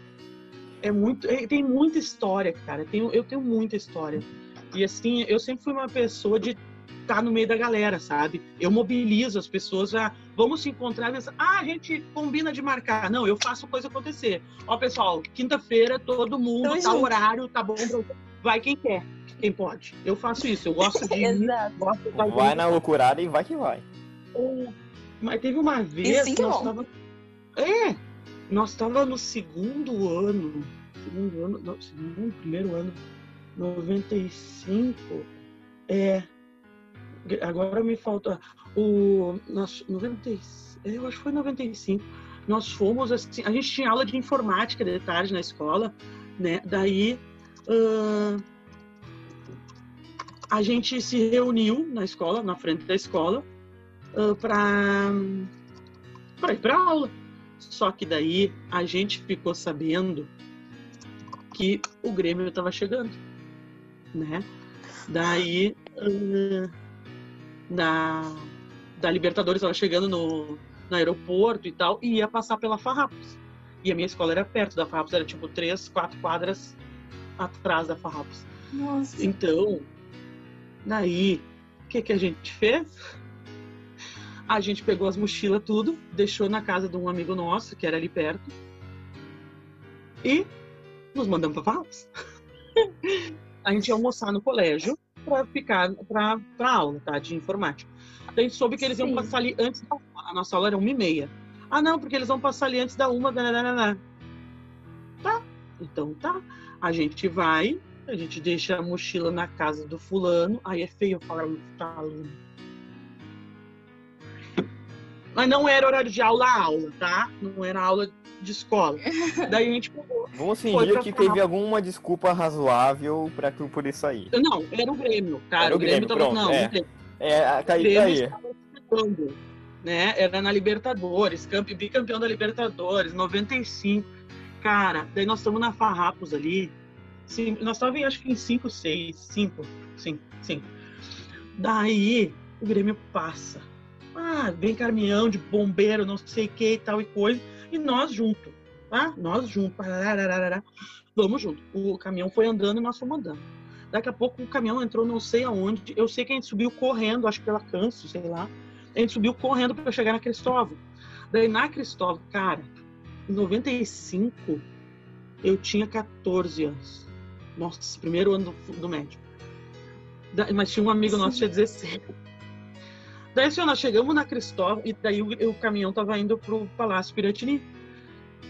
É muito. é- tem muita história, cara. Tenho, eu tenho muita história. E assim, eu sempre fui uma pessoa de estar no meio da galera, sabe? Eu mobilizo as pessoas a. Vamos se encontrar nessa. Ah, a gente combina de marcar. Não, eu faço coisa acontecer. Ó, pessoal, quinta-feira, todo mundo, tá horário, tá bom. Vai quem quer, quem pode. Eu faço isso. Eu gosto de. ir, Exato. gosto de fazer Vai na loucurada e vai que vai. mas teve uma vez assim que é nós bom. tava... É, nós tava no segundo ano, segundo ano, não, segundo, primeiro ano, 95. É, agora me falta o nós, 90, eu acho que foi 95. Nós fomos assim, a gente tinha aula de informática de tarde na escola, né? Daí ahn, a gente se reuniu na escola, na frente da escola, para para ir para aula. Só que daí a gente ficou sabendo que o Grêmio estava chegando, né? Daí ah, da da Libertadores estava chegando no, no aeroporto e tal e ia passar pela Farrapos. E a minha escola era perto da Farrapos, era tipo três, quatro quadras atrás da Farrapos. Nossa. Então, daí, o que, que a gente fez? A gente pegou as mochilas tudo, deixou na casa de um amigo nosso, que era ali perto, e nos mandamos para Farrapos. a gente ia almoçar no colégio para ficar para aula, tá? De informática. A gente soube que eles iam Sim. passar ali antes da a nossa aula era uma e meia. Ah, não, porque eles vão passar ali antes da uma. dananana. Tá, então tá. A gente vai, a gente deixa a mochila na casa do fulano. Aí é feio falar tá aluno. Mas não era horário de aula a aula, tá? Não era aula de escola. Daí a gente pegou. Vamos fingir que falar. teve alguma desculpa razoável pra tu poder sair. Não, era o Grêmio, cara. Era o o Grêmio, Grêmio, tava. pronto, não, é. o Grêmio. É, tá aí, Grêmio tá aí. estava disputando, né? Era na Libertadores, campe- bicampeão da Libertadores, 95. Cara, daí nós estamos na Farrapos ali. Nós estávamos, acho que em 5, 6, 5, 5, 5. Daí o Grêmio passa. Ah, vem caminhão de bombeiro, não sei o que e tal e coisa. E nós junto, tá? Nós junto. Vamos junto. O caminhão foi andando e nós fomos andando. Daqui a pouco o caminhão entrou não sei aonde. Eu sei que a gente subiu correndo, acho que pela Canso, sei lá. A gente subiu correndo para chegar na Cristóvão. Daí na Cristóvão, cara, em 95 eu tinha 14 anos. Nossa, primeiro ano do, do médio. Da- mas tinha um amigo nosso tinha 16. Daí assim, nós chegamos na Cristóvão e daí o, o caminhão tava indo pro Palácio Piratini.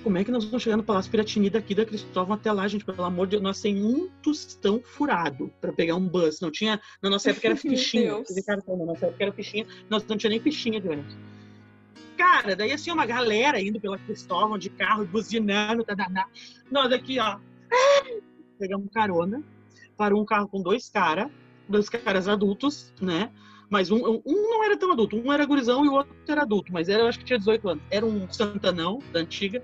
Como é que nós vamos chegar no Palácio Piratini daqui da Cristóvão até lá, gente? Pelo amor de Deus, nós sem um tostão furado para pegar um bus. Não tinha. Na nossa época era fichinha. Falou, Na nossa época era fichinha. Nós não tinha nem fichinha de ônibus. Cara, daí assim, uma galera indo pela Cristóvão de carro, buzinando, tá, tá, tá. Nós aqui, ó. Pegamos carona. Parou um carro com dois caras, dois caras adultos, né? Mas um, um, não era tão adulto, um era gurizão e o outro era adulto, mas era, eu acho que tinha 18 anos. Era um Santanão, da antiga.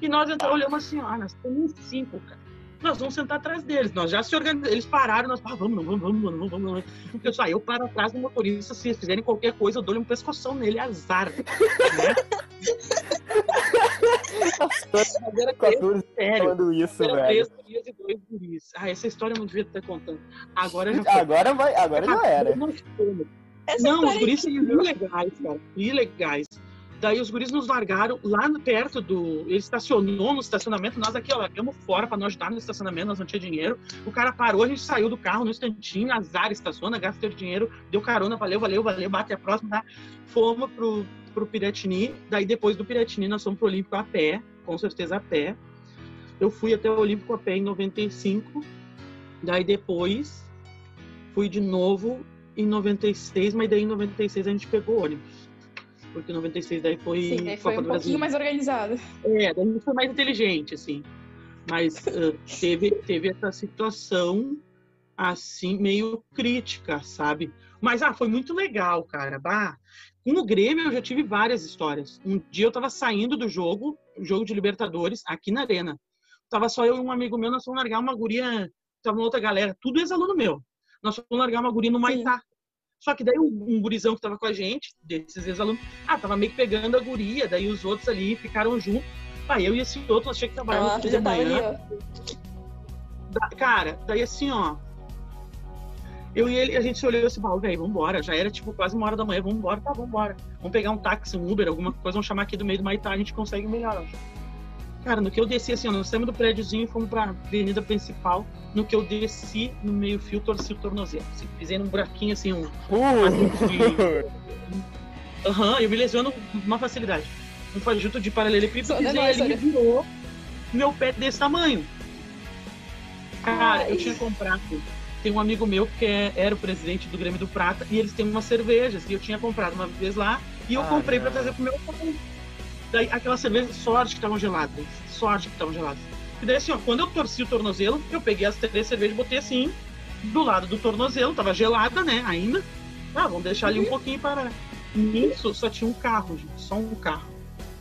E nós olhamos assim, ah, nós temos cinco, cara. Nós vamos sentar atrás deles. Nós já se organizamos. Eles pararam, nós, ah, vamos, não, vamos, vamos, vamos, vamos, vamos. Porque eu só, eu paro atrás do motorista, se eles fizerem qualquer coisa, eu dou-lhe um pescoção nele, azar. né? Mas era três, 14 sério. falando isso, velho. três gurias e dois guris. Ah, essa história eu não devia estar contando. Agora já foi. Agora vai, agora já era. Não, Essa não, os guris são ilegais, cara. Ilegais. Daí os guris nos largaram lá perto do. Ele estacionou no estacionamento, nós aqui, ó, largamos fora para não ajudar no estacionamento, nós não tinha dinheiro. O cara parou, a gente saiu do carro no instantinho, azar, estaciona, gasta dinheiro, deu carona, valeu, valeu, valeu, bate a próxima, tá? Fomos pro, pro Piratini, daí depois do Piratini nós fomos pro Olímpico a pé, com certeza a pé. Eu fui até o Olímpico a pé em 95, daí depois fui de novo em 96, mas daí em 96 a gente pegou ônibus. Porque em 96 daí foi, Sim, daí foi Copa um do Brasil. pouquinho mais organizado. É, daí foi mais inteligente, assim. Mas ah, teve, teve essa situação, assim, meio crítica, sabe? Mas, ah, foi muito legal, cara. Bah, com o Grêmio eu já tive várias histórias. Um dia eu tava saindo do jogo, jogo de Libertadores, aqui na Arena. Tava só eu e um amigo meu, nós fomos largar uma guria, tava uma outra galera, tudo ex-aluno meu. Nós fomos largar uma guria no Maitá. Só que daí um, gurizão que tava com a gente, desses ex-alunos, ah, tava meio que pegando a guria, daí os outros ali ficaram juntos. Ah, eu e esse outro, tinha que da tava ali, manhã. ó. Da- cara, daí assim, ó. Eu e ele, a gente se olhou assim, "Bah, velho, vambora. Já era tipo quase uma hora da manhã, vambora, tá, vambora. Vamos pegar um táxi, um Uber, alguma coisa, vamos chamar aqui do meio do Maitá, a gente consegue melhor, acho. Cara, no que eu desci, assim, nós saímos do prédiozinho e fomos pra avenida principal. No que eu desci, no meio-fio, torci o tornozelo. Assim, pisei num buraquinho, assim, um. Uh, Aham, eu me lesiono com uma facilidade. Um fajuto de paralelepípedo, Só não é pisei nóis, ali e olha. virou meu pé desse tamanho. Cara, Ai. eu tinha comprado. Tem um amigo meu que é- era o presidente do Grêmio do Prata e eles têm umas cervejas. E eu tinha comprado uma vez lá e eu Ah, comprei não. trazer pro meu pai. Daí aquelas cervejas, sorte que estavam geladas. Sorte que estavam geladas. E daí assim, ó, quando eu torci o tornozelo, eu peguei as três cervejas e botei assim, do lado do tornozelo, tava gelada, né, ainda. Ah, vamos deixar ali um pouquinho para. Nisso só tinha um carro, gente, só um carro.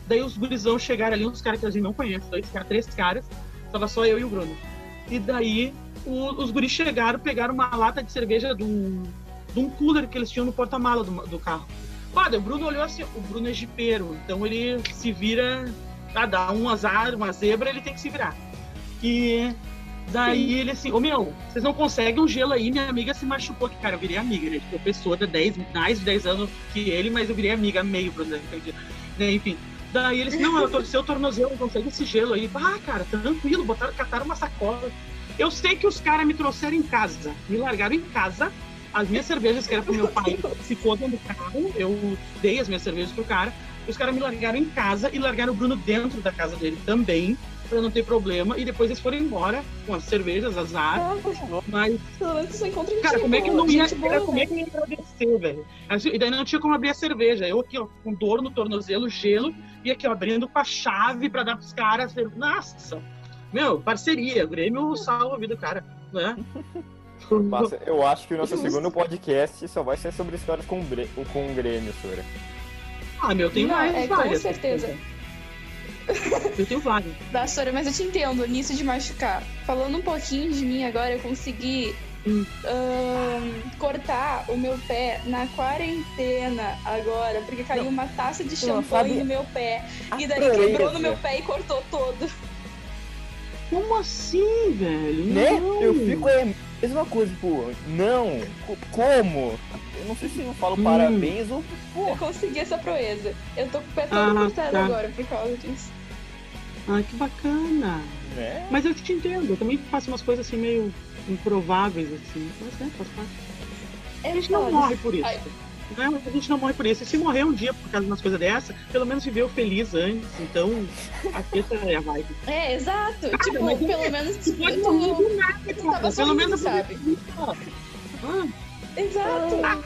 Daí os gurizão chegaram ali, uns caras que a gente não conhece, dois caras, três caras, tava só eu e o Bruno. E daí o- os guris chegaram, pegaram uma lata de cerveja de um, de um cooler que eles tinham no porta-mala do, do carro. Daí o Bruno olhou assim, o Bruno é jipeiro, então ele se vira, ah, dá um azar, uma zebra, ele tem que se virar. E daí ele assim, ô meu, vocês não conseguem um gelo aí? Minha amiga se machucou, que cara, eu virei amiga, ele é professora, 10, mais de 10 anos que ele, mas eu virei amiga meio, Bruno. Né, enfim. Daí eles, não, ela torceu o tornozelo, não consegue esse gelo aí. Ah, cara, tranquilo, botaram, cataram uma sacola. Eu sei que os caras me trouxeram em casa, me largaram em casa. As minhas cervejas, que era pro meu pai, ficou dentro do carro. Eu dei as minhas cervejas pro cara. Os caras me largaram em casa e largaram o Bruno dentro da casa dele também, pra não ter problema. E depois eles foram embora com as cervejas, azar. Ah, Mas encontra gente Cara, como é que eu não ia, cara, como é né? que eu ia agradecer, velho? E daí não tinha como abrir a cerveja. Eu aqui, ó, com dor no tornozelo, gelo, e aqui, ó, abrindo com a chave pra dar pros caras. Nossa! Meu, parceria. O Grêmio salva a vida do cara, né? Passa- Eu acho que o nosso Justo. segundo podcast só vai ser sobre histórias com, com o Grêmio, Sora. Ah, meu, tem Não, várias, é, com várias. certeza. Eu tenho várias. da história, mas eu te entendo nisso de machucar. Falando um pouquinho de mim agora, eu consegui Hum. ahn, cortar o meu pé na quarentena agora, porque caiu uma taça de não champanhe no meu pé. a E daí quebrou no meu pé e cortou todo. Como assim, velho? Né? Não. Eu fico mesma coisa, tipo, não, co- como? Eu não sei se eu falo Hum. parabéns ou, pô, Eu consegui essa proeza. Eu tô com o pé todo Ah, cortado tá. agora por causa disso. Ai, que bacana. né? Mas eu te entendo. Eu também faço umas coisas assim meio improváveis, assim. Mas, né, faz parte. É A gente não morre por isso. Ai. Né? A gente não morre por isso. E se morrer um dia por causa de umas coisas dessa, pelo menos viveu feliz antes. Então, aqui essa é a vibe. É, exato. tipo, mas pelo menos Tu pode tu, morrer do nada, tu cara. tava Pelo sorrindo, menos sabe? Ah, Exato. ah,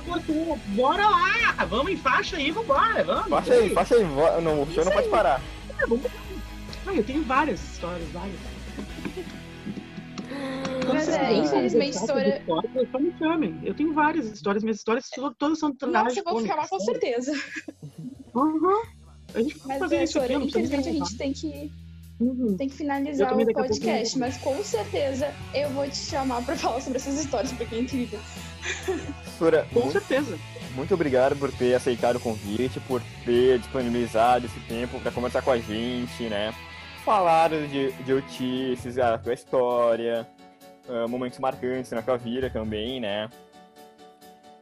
bora lá! Vamos em faixa aí, vambora, vamos. Faixa aí, faixa aí, não, o senhor não pode parar. Ah, eu tenho várias histórias, várias. Mas é, infelizmente, eu história- história... Só me chamem. Eu tenho várias histórias, minhas histórias to- todas são trágicas. Nossa, eu vou ficar lá com certeza. Uhum. A gente pode Mas fazer é, isso aqui, infelizmente a gente tem que, Uhum. tem que finalizar o podcast, mas com certeza eu vou te chamar pra falar sobre essas histórias, porque é incrível. Sora, Com mu- certeza. muito obrigado por ter aceitado o convite, por ter disponibilizado esse tempo para conversar com a gente, né? Falar de, de notícias, a tua história, ah, momentos marcantes na tua vida também, né?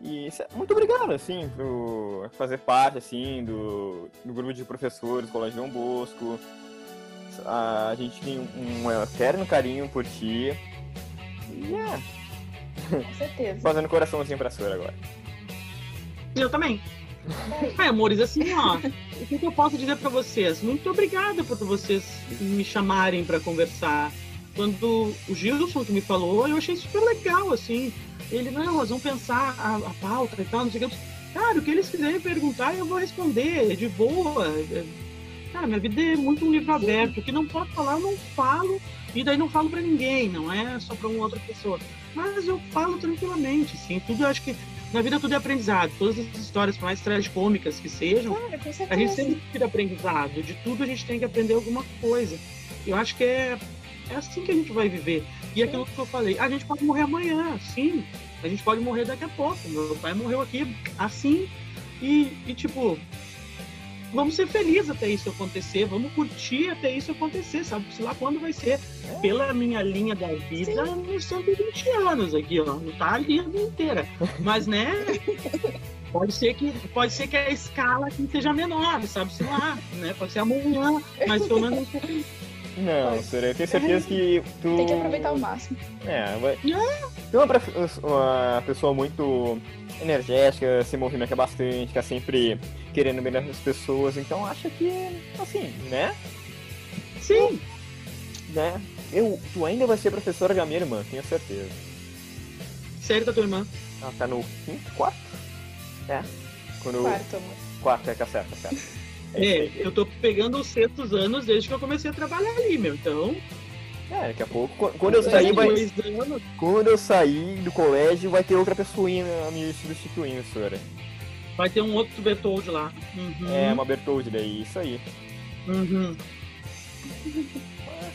E isso é- muito obrigado, assim, por fazer parte, assim, do, do grupo de professores do Colégio Dom Bosco. A gente tem um eterno carinho por ti. E é, Com certeza. fazendo coraçãozinho pra Sora agora. Eu também. Ai, amores, assim, ó, o que que eu posso dizer pra vocês? Muito obrigada por vocês me chamarem pra conversar. Quando o Gilson que me falou, eu achei super legal, assim. Ele, não, nós vamos pensar a, a pauta e tal, não sei o que. Cara, o que eles quiserem perguntar, eu vou responder, de boa. É, Cara, minha vida é muito um livro aberto. O que não pode falar, eu não falo. E daí não falo pra ninguém, não é só pra uma outra pessoa. Mas eu falo tranquilamente, sim. Tudo, eu acho que na vida tudo é aprendizado. Todas as histórias, por mais tragicômicas que sejam, Cara, com a gente sempre tira aprendizado. De tudo a gente tem que aprender alguma coisa. Eu acho que é, é assim que a gente vai viver. E aquilo que eu falei, a gente pode morrer amanhã, sim. A gente pode morrer daqui a pouco. Meu pai morreu aqui assim. E, e tipo, vamos ser felizes até isso acontecer. Vamos curtir até isso acontecer, sabe? Sei lá quando vai ser. Pela minha linha da vida, nos 120 anos aqui, ó. Não tá a linha inteira. Mas, né? Pode ser que, pode ser que a escala aqui seja menor, sabe? Sei lá, né? Pode ser amanhã, mas pelo menos Não, Sora, eu tenho certeza que tu. Tem que aproveitar o máximo. É, vai. Tu é uma, pessoa muito energética, se movimenta bastante, tá sempre querendo bem das pessoas, então acho que, assim, né? Sim, né? Eu, tu ainda vai ser professora da minha irmã, tenho certeza. sério da tua irmã. Ela tá no quinto, quarto? É. Quando... Quarto, amor. Quarto, é, tá certo, tá certo. É, eu tô pegando os sextos anos desde que eu comecei a trabalhar ali, meu. Então, É, daqui a pouco, qu- quando eu sair, vai... quando eu sair do colégio, vai ter outra pessoinha me substituindo, Sora. vai ter um outro Bertold lá. Uhum, É, uma Bertoldi daí, isso aí. uhum.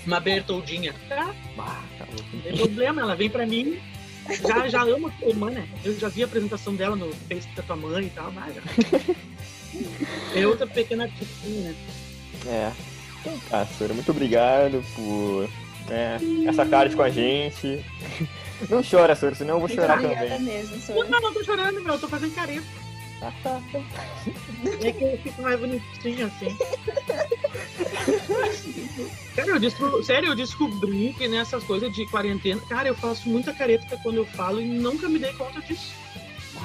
Uma Bertoldinha. Tá, Ah, tá não tem problema, ela vem pra mim. Já, já amo a tua irmã, né? Eu já vi a apresentação dela no Face da tua mãe e tal, mas já. É outra pequena artistinha, né? É. Então tá, Sora, muito obrigado por né, essa tarde com a gente. Não chora, Sora, senão eu vou chorar Obrigada também. mesmo, Não, não, não tô chorando, meu. Eu tô fazendo careta. Ah, tá, tá. É que eu fico mais bonitinho assim. Cara, eu desco- Sério, eu descobri que nessas coisas de quarentena, cara, eu faço muita careta quando eu falo e nunca me dei conta disso.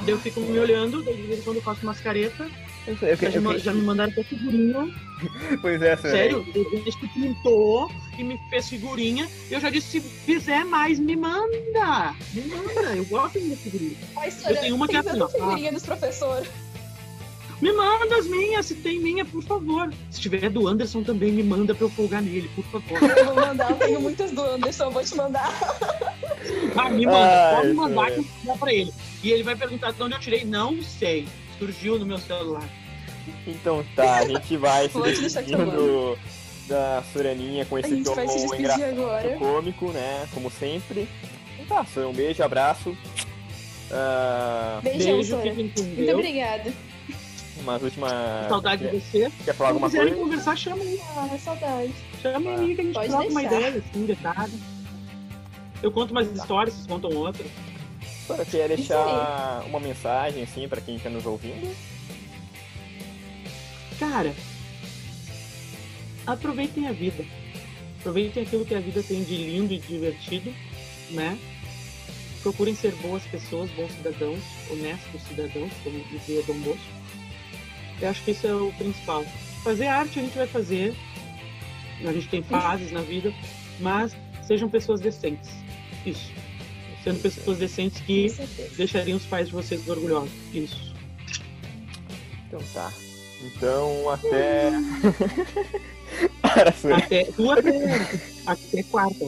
Daí eu fico me olhando, daí de vez em quando eu faço umas caretas, Eu sei, eu já, eu já me mandaram até figurinha. Pois é, Sora. Sério, gente que pintou e me fez figurinha. Eu já disse, se fizer mais, me manda. Me manda, eu gosto de figurinha. Ai, senhora, Eu tenho uma que é assim, ó. tanta figurinha dos professores. Me manda as minhas, se tem minha, por favor. Se tiver do Anderson também, me manda pra eu folgar nele, por favor. Eu vou mandar, eu tenho muitas do Anderson, eu vou te mandar. Ah, me manda, Ai, pode mandar Sônia. que eu vou pra ele. E ele vai perguntar de onde eu tirei. Não sei. Surgiu no meu celular. Então tá, a gente vai se despedindo da Soraninha com esse tom se engraçado agora. cômico, né? Como sempre. Então tá, Sora, um beijo, abraço. Ah, Beijão, Beijo, Muito obrigada. umas últimas. Saudade de você. quer falar Se alguma quiserem coisa? conversar, chama aí. Ah, saudade. Chama aí que a gente Pode troca uma ideia, assim, detalhe. Eu conto umas histórias, vocês contam outras. Sora, quer deixar uma mensagem assim pra quem tá nos ouvindo? Cara, aproveitem a vida. Aproveitem aquilo que a vida tem de lindo e divertido, né? Procurem ser boas pessoas, bons cidadãos, honestos cidadãos, como dizia Dom Bosco. Eu acho que isso é o principal. Fazer arte a gente vai fazer, a gente tem fases na vida, mas sejam pessoas decentes. Isso. Sendo pessoas decentes Com que deixariam os pais de vocês orgulhosos. Isso. Então tá. Então até. Até, tu até, até quarta.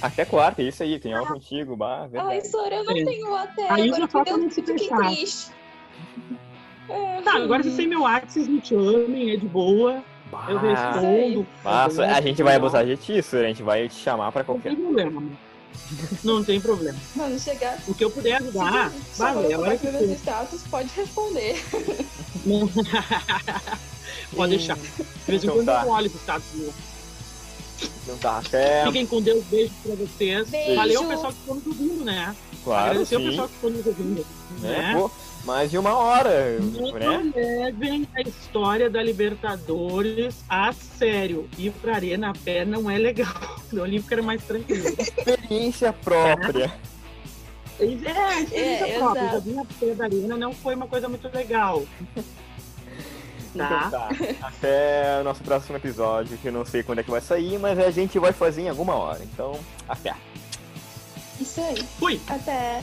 Até quarta, é isso aí, tem aula contigo, bah, Ai, verdade. Sora, eu não É. tenho até. Aí agora já falta não se fiquei fechar. triste. É, Tá, agora vocês têm meu WhatsApp, vocês me chamem, é de boa. Bah, Eu respondo. Nossa, a gente vai abusar de ti, Sora, a gente vai te chamar pra Não qualquer. tem problema, mano. Não tem problema. Mano, chegar. O que eu puder ajudar, vale. A hora que meus status, pode responder. Não. Pode deixar. De vez em Então quando tá. eu olho os status meu. Então tá, até. Fiquem com Deus, beijo pra vocês. Beijo. Valeu, pessoal que ficou nos ouvindo, né? Claro, Agradecer o sim. pessoal que ficou nos ouvindo. Né? Né? Pô, mais de uma hora, Não né? levem a história da Libertadores a sério. Ir pra arena a pé não é legal. No Olímpico era mais tranquilo. Experiência própria. É, experiência É, própria. exato. Já vim a pé da arena não foi uma coisa muito legal. Tá? Tá. Até o nosso próximo episódio, que eu não sei quando é que vai sair, mas a gente vai fazer em alguma hora. Então, até. Isso aí. Fui! Até.